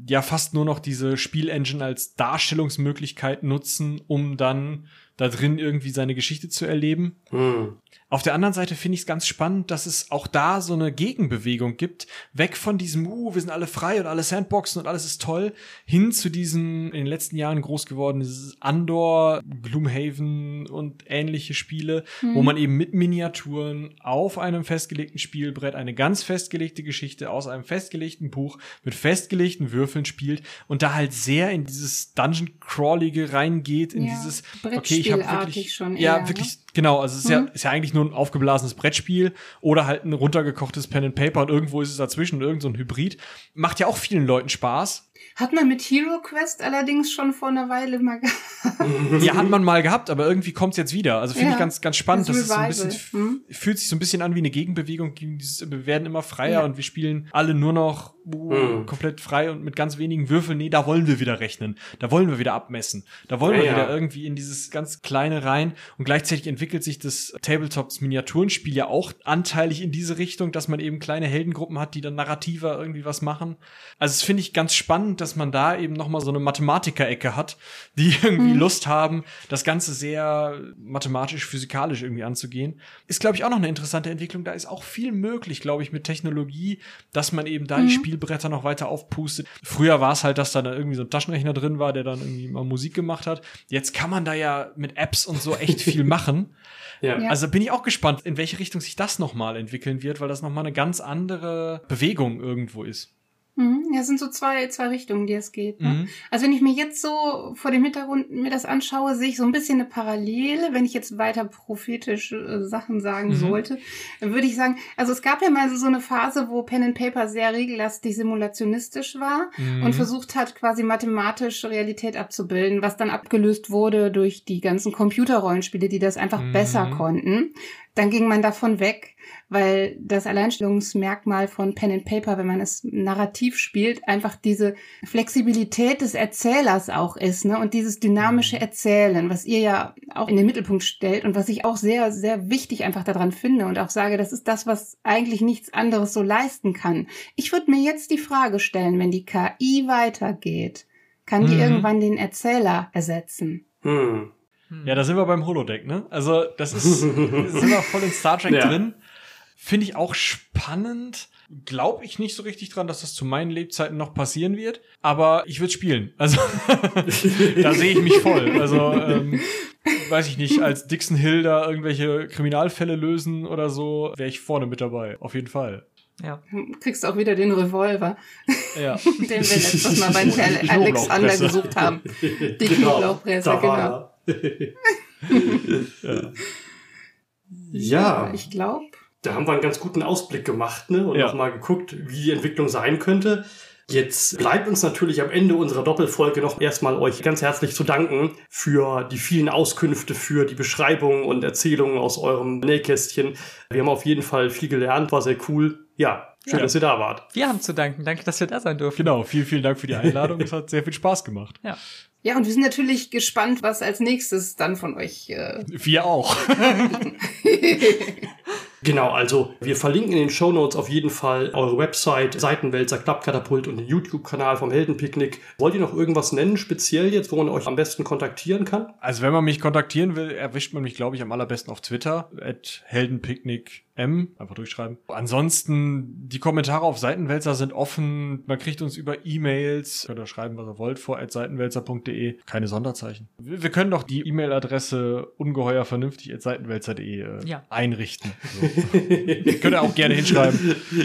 ja fast nur noch diese Spielengine als Darstellungsmöglichkeit nutzen, um dann da drin irgendwie seine Geschichte zu erleben. Hm. Auf der anderen Seite finde ich es ganz spannend, dass es auch da so eine Gegenbewegung gibt, weg von diesem, uh, wir sind alle frei und alle Sandboxen und alles ist toll, hin zu diesem in den letzten Jahren groß geworden, dieses Andor, Gloomhaven und ähnliche Spiele, mhm. wo man eben mit Miniaturen auf einem festgelegten Spielbrett eine ganz festgelegte Geschichte aus einem festgelegten Buch mit festgelegten Würfeln spielt und da halt sehr in dieses Dungeon-Crawlige reingeht, in ja, dieses, okay, ich habe wirklich, schon ja, eher, wirklich, ne? genau, also es ist, mhm. ja, ist ja eigentlich nur ein aufgeblasenes Brettspiel oder halt ein runtergekochtes Pen and Paper und irgendwo ist es dazwischen, irgend so ein Hybrid. Macht ja auch vielen Leuten Spaß. Hat man mit Hero Quest allerdings schon vor einer Weile mal gehabt. ja, hat man mal gehabt, aber irgendwie kommt es jetzt wieder. Also finde ja, ich ganz, ganz spannend. Das, das ist so ein bisschen, hm? fühlt sich so ein bisschen an wie eine Gegenbewegung gegen dieses, wir werden immer freier ja. und wir spielen alle nur noch uh, hm. komplett frei und mit ganz wenigen Würfeln. Nee, da wollen wir wieder rechnen. Da wollen wir wieder abmessen. Da wollen ja, wir wieder irgendwie in dieses ganz kleine rein. Und gleichzeitig entwickelt sich das Tabletops Miniaturenspiel ja auch anteilig in diese Richtung, dass man eben kleine Heldengruppen hat, die dann narrativer irgendwie was machen. Also das finde ich ganz spannend, dass man da eben noch mal so eine Mathematiker-Ecke hat, die irgendwie mhm. Lust haben, das Ganze sehr mathematisch-physikalisch irgendwie anzugehen. Ist, glaube ich, auch noch eine interessante Entwicklung. Da ist auch viel möglich, glaube ich, mit Technologie, dass man eben da mhm. die Spielbretter noch weiter aufpustet. Früher war es halt, dass da dann irgendwie so ein Taschenrechner drin war, der dann irgendwie mal Musik gemacht hat. Jetzt kann man da ja mit Apps und so echt viel machen. Ja. Also bin ich auch gespannt, in welche Richtung sich das nochmal entwickeln wird, weil das nochmal eine ganz andere Bewegung irgendwo ist. Mhm. Ja, es sind so zwei, zwei Richtungen, die es geht. Ne? Mhm. Also wenn ich mir jetzt so vor dem Hintergrund mir das anschaue, sehe ich so ein bisschen eine Parallele, wenn ich jetzt weiter prophetische äh, Sachen sagen mhm. sollte, dann würde ich sagen, also es gab ja mal so eine Phase, wo Pen and Paper sehr regellastig simulationistisch war mhm. und versucht hat, quasi mathematisch Realität abzubilden, was dann abgelöst wurde durch die ganzen Computerrollenspiele, die das einfach besser mhm. konnten. Dann ging man davon weg weil das Alleinstellungsmerkmal von Pen and Paper, wenn man es narrativ spielt, einfach diese Flexibilität des Erzählers auch ist, ne? Und dieses dynamische mhm. Erzählen, was ihr ja auch in den Mittelpunkt stellt und was ich auch sehr, sehr wichtig einfach daran finde und auch sage, das ist das, was eigentlich nichts anderes so leisten kann. Ich würde mir jetzt die Frage stellen, wenn die KI weitergeht, kann die mhm. irgendwann den Erzähler ersetzen? Hm. Ja, da sind wir beim Holodeck, ne? Also, das ist, sind wir voll in Star Trek ja. drin. Finde ich auch spannend. Glaube ich nicht so richtig dran, dass das zu meinen Lebzeiten noch passieren wird. Aber ich würde spielen. Also, da sehe ich mich voll. Also, ähm, weiß ich nicht, als Dixon Hill da irgendwelche Kriminalfälle lösen oder so, wäre ich vorne mit dabei. Auf jeden Fall. Ja. Kriegst auch wieder den Revolver, ja. den wir letztes Mal beim Herrn Alexander gesucht haben. Die genau, Knoblauchpresse, genau. ja. ja. Ich glaube. Da haben wir einen ganz guten Ausblick gemacht ne? und ja. nochmal geguckt, wie die Entwicklung sein könnte. Jetzt bleibt uns natürlich am Ende unserer Doppelfolge noch erstmal euch ganz herzlich zu danken für die vielen Auskünfte, für die Beschreibungen und Erzählungen aus eurem Nähkästchen. Wir haben auf jeden Fall viel gelernt, war sehr cool. Ja, schön, ja. dass ihr da wart. Wir haben zu danken. Danke, dass wir da sein durften. Genau, vielen, vielen Dank für die Einladung. es hat sehr viel Spaß gemacht. Ja. Ja, und wir sind natürlich gespannt, was als nächstes dann von euch. Äh wir auch. Genau, also wir verlinken in den Show Notes auf jeden Fall eure Website, Seitenwälzer, Klappkatapult und den YouTube-Kanal vom Heldenpicknick. Wollt ihr noch irgendwas nennen, speziell jetzt, wo man euch am besten kontaktieren kann? Also wenn man mich kontaktieren will, erwischt man mich, glaube ich, am allerbesten auf Twitter, at Heldenpicknick M, einfach durchschreiben. Ansonsten, die Kommentare auf Seitenwälzer sind offen. Man kriegt uns über E-Mails. Könnt ihr schreiben, was ihr wollt, vor seitenwälzer.de. Keine Sonderzeichen. Wir können doch die E-Mail-Adresse ungeheuer vernünftig at seitenwälzer.de äh, ja. einrichten. So. könnt ihr auch gerne hinschreiben.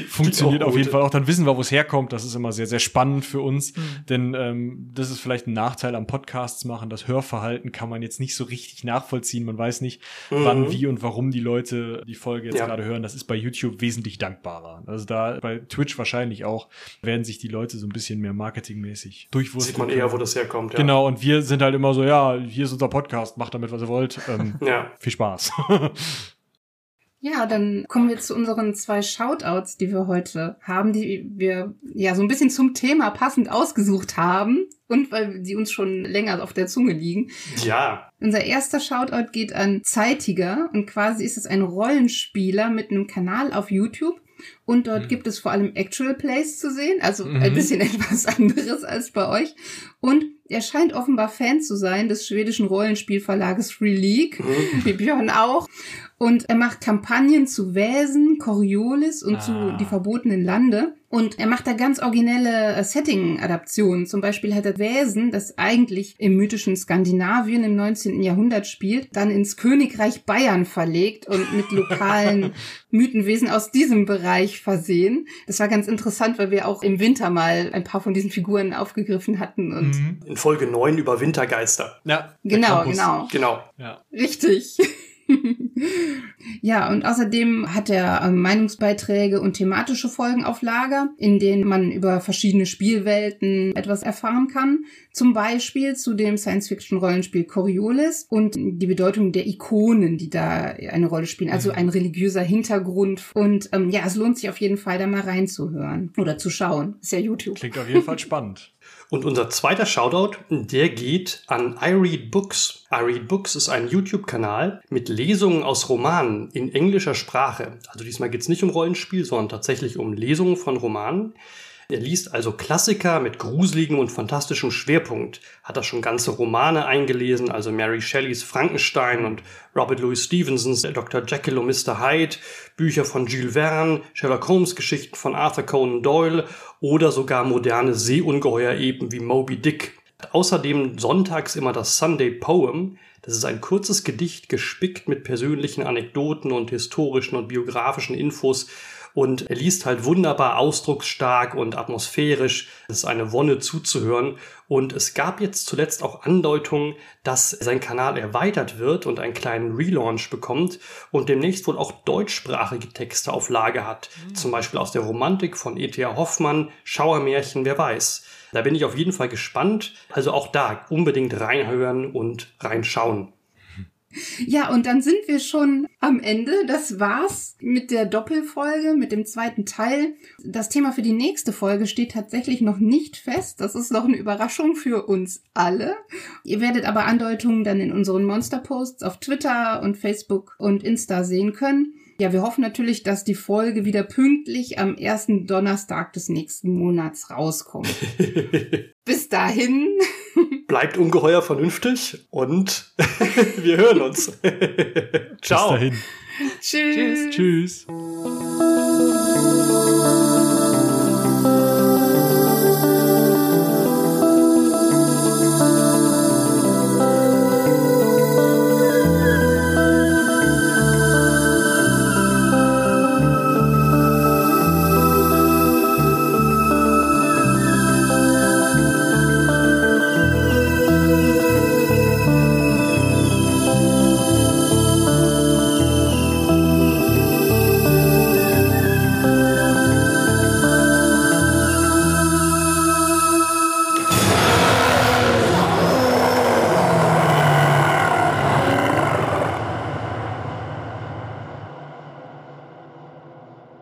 Funktioniert auf jeden Fall auch. Dann wissen wir, wo es herkommt. Das ist immer sehr, sehr spannend für uns. Mhm. Denn ähm, das ist vielleicht ein Nachteil am Podcasts machen. Das Hörverhalten kann man jetzt nicht so richtig nachvollziehen. Man weiß nicht, mhm. wann, wie und warum die Leute die Folge jetzt ja. gerade gerade hören, das ist bei YouTube wesentlich dankbarer. Also da bei Twitch wahrscheinlich auch werden sich die Leute so ein bisschen mehr marketingmäßig durchwurzeln. Sieht man eher, wo das herkommt. Ja. Genau, und wir sind halt immer so, ja, hier ist unser Podcast, macht damit, was ihr wollt. Ähm, ja. Viel Spaß. Ja, dann kommen wir zu unseren zwei Shoutouts, die wir heute haben, die wir ja so ein bisschen zum Thema passend ausgesucht haben und weil sie uns schon länger auf der Zunge liegen. Ja. Unser erster Shoutout geht an Zeitiger und quasi ist es ein Rollenspieler mit einem Kanal auf YouTube. Und dort mhm. gibt es vor allem Actual Plays zu sehen, also mhm. ein bisschen etwas anderes als bei euch. Und er scheint offenbar Fan zu sein des schwedischen Rollenspielverlages Free League, mhm. wie Björn auch. Und er macht Kampagnen zu Wesen, Coriolis und ah. zu Die verbotenen Lande. Und er macht da ganz originelle äh, Setting-Adaptionen. Zum Beispiel hat er Wesen, das eigentlich im mythischen Skandinavien im 19. Jahrhundert spielt, dann ins Königreich Bayern verlegt und mit lokalen Mythenwesen aus diesem Bereich versehen. Das war ganz interessant, weil wir auch im Winter mal ein paar von diesen Figuren aufgegriffen hatten. Und mhm. In Folge 9 über Wintergeister. Ja. Genau, genau. Genau. Ja. Richtig. ja, und außerdem hat er ähm, Meinungsbeiträge und thematische Folgen auf Lager, in denen man über verschiedene Spielwelten etwas erfahren kann. Zum Beispiel zu dem Science-Fiction-Rollenspiel Coriolis und die Bedeutung der Ikonen, die da eine Rolle spielen. Also mhm. ein religiöser Hintergrund. Und ähm, ja, es lohnt sich auf jeden Fall, da mal reinzuhören oder zu schauen. Ist ja YouTube. Klingt auf jeden Fall spannend. Und unser zweiter Shoutout, der geht an I Read Books. I Read Books ist ein YouTube-Kanal mit Lesungen aus Romanen in englischer Sprache. Also diesmal geht es nicht um Rollenspiel, sondern tatsächlich um Lesungen von Romanen. Er liest also Klassiker mit gruseligem und fantastischem Schwerpunkt, hat er schon ganze Romane eingelesen, also Mary Shelleys Frankenstein und Robert Louis Stevensons Dr. Jekyll und Mr. Hyde, Bücher von Jules Verne, Sherlock Holmes Geschichten von Arthur Conan Doyle oder sogar moderne Seeungeheuer-Epen wie Moby Dick. Außerdem sonntags immer das Sunday Poem, das ist ein kurzes Gedicht gespickt mit persönlichen Anekdoten und historischen und biografischen Infos und er liest halt wunderbar ausdrucksstark und atmosphärisch. Es ist eine Wonne zuzuhören. Und es gab jetzt zuletzt auch Andeutungen, dass sein Kanal erweitert wird und einen kleinen Relaunch bekommt und demnächst wohl auch deutschsprachige Texte auf Lage hat. Mhm. Zum Beispiel aus der Romantik von E.T.A. Hoffmann, Schauermärchen, wer weiß. Da bin ich auf jeden Fall gespannt. Also auch da unbedingt reinhören und reinschauen. Ja, und dann sind wir schon am Ende. Das war's mit der Doppelfolge, mit dem zweiten Teil. Das Thema für die nächste Folge steht tatsächlich noch nicht fest. Das ist noch eine Überraschung für uns alle. Ihr werdet aber Andeutungen dann in unseren Monster-Posts auf Twitter und Facebook und Insta sehen können. Ja, wir hoffen natürlich, dass die Folge wieder pünktlich am ersten Donnerstag des nächsten Monats rauskommt. Bis dahin. Bleibt ungeheuer vernünftig und wir hören uns. Ciao. Bis dahin. Tschüss. Tschüss.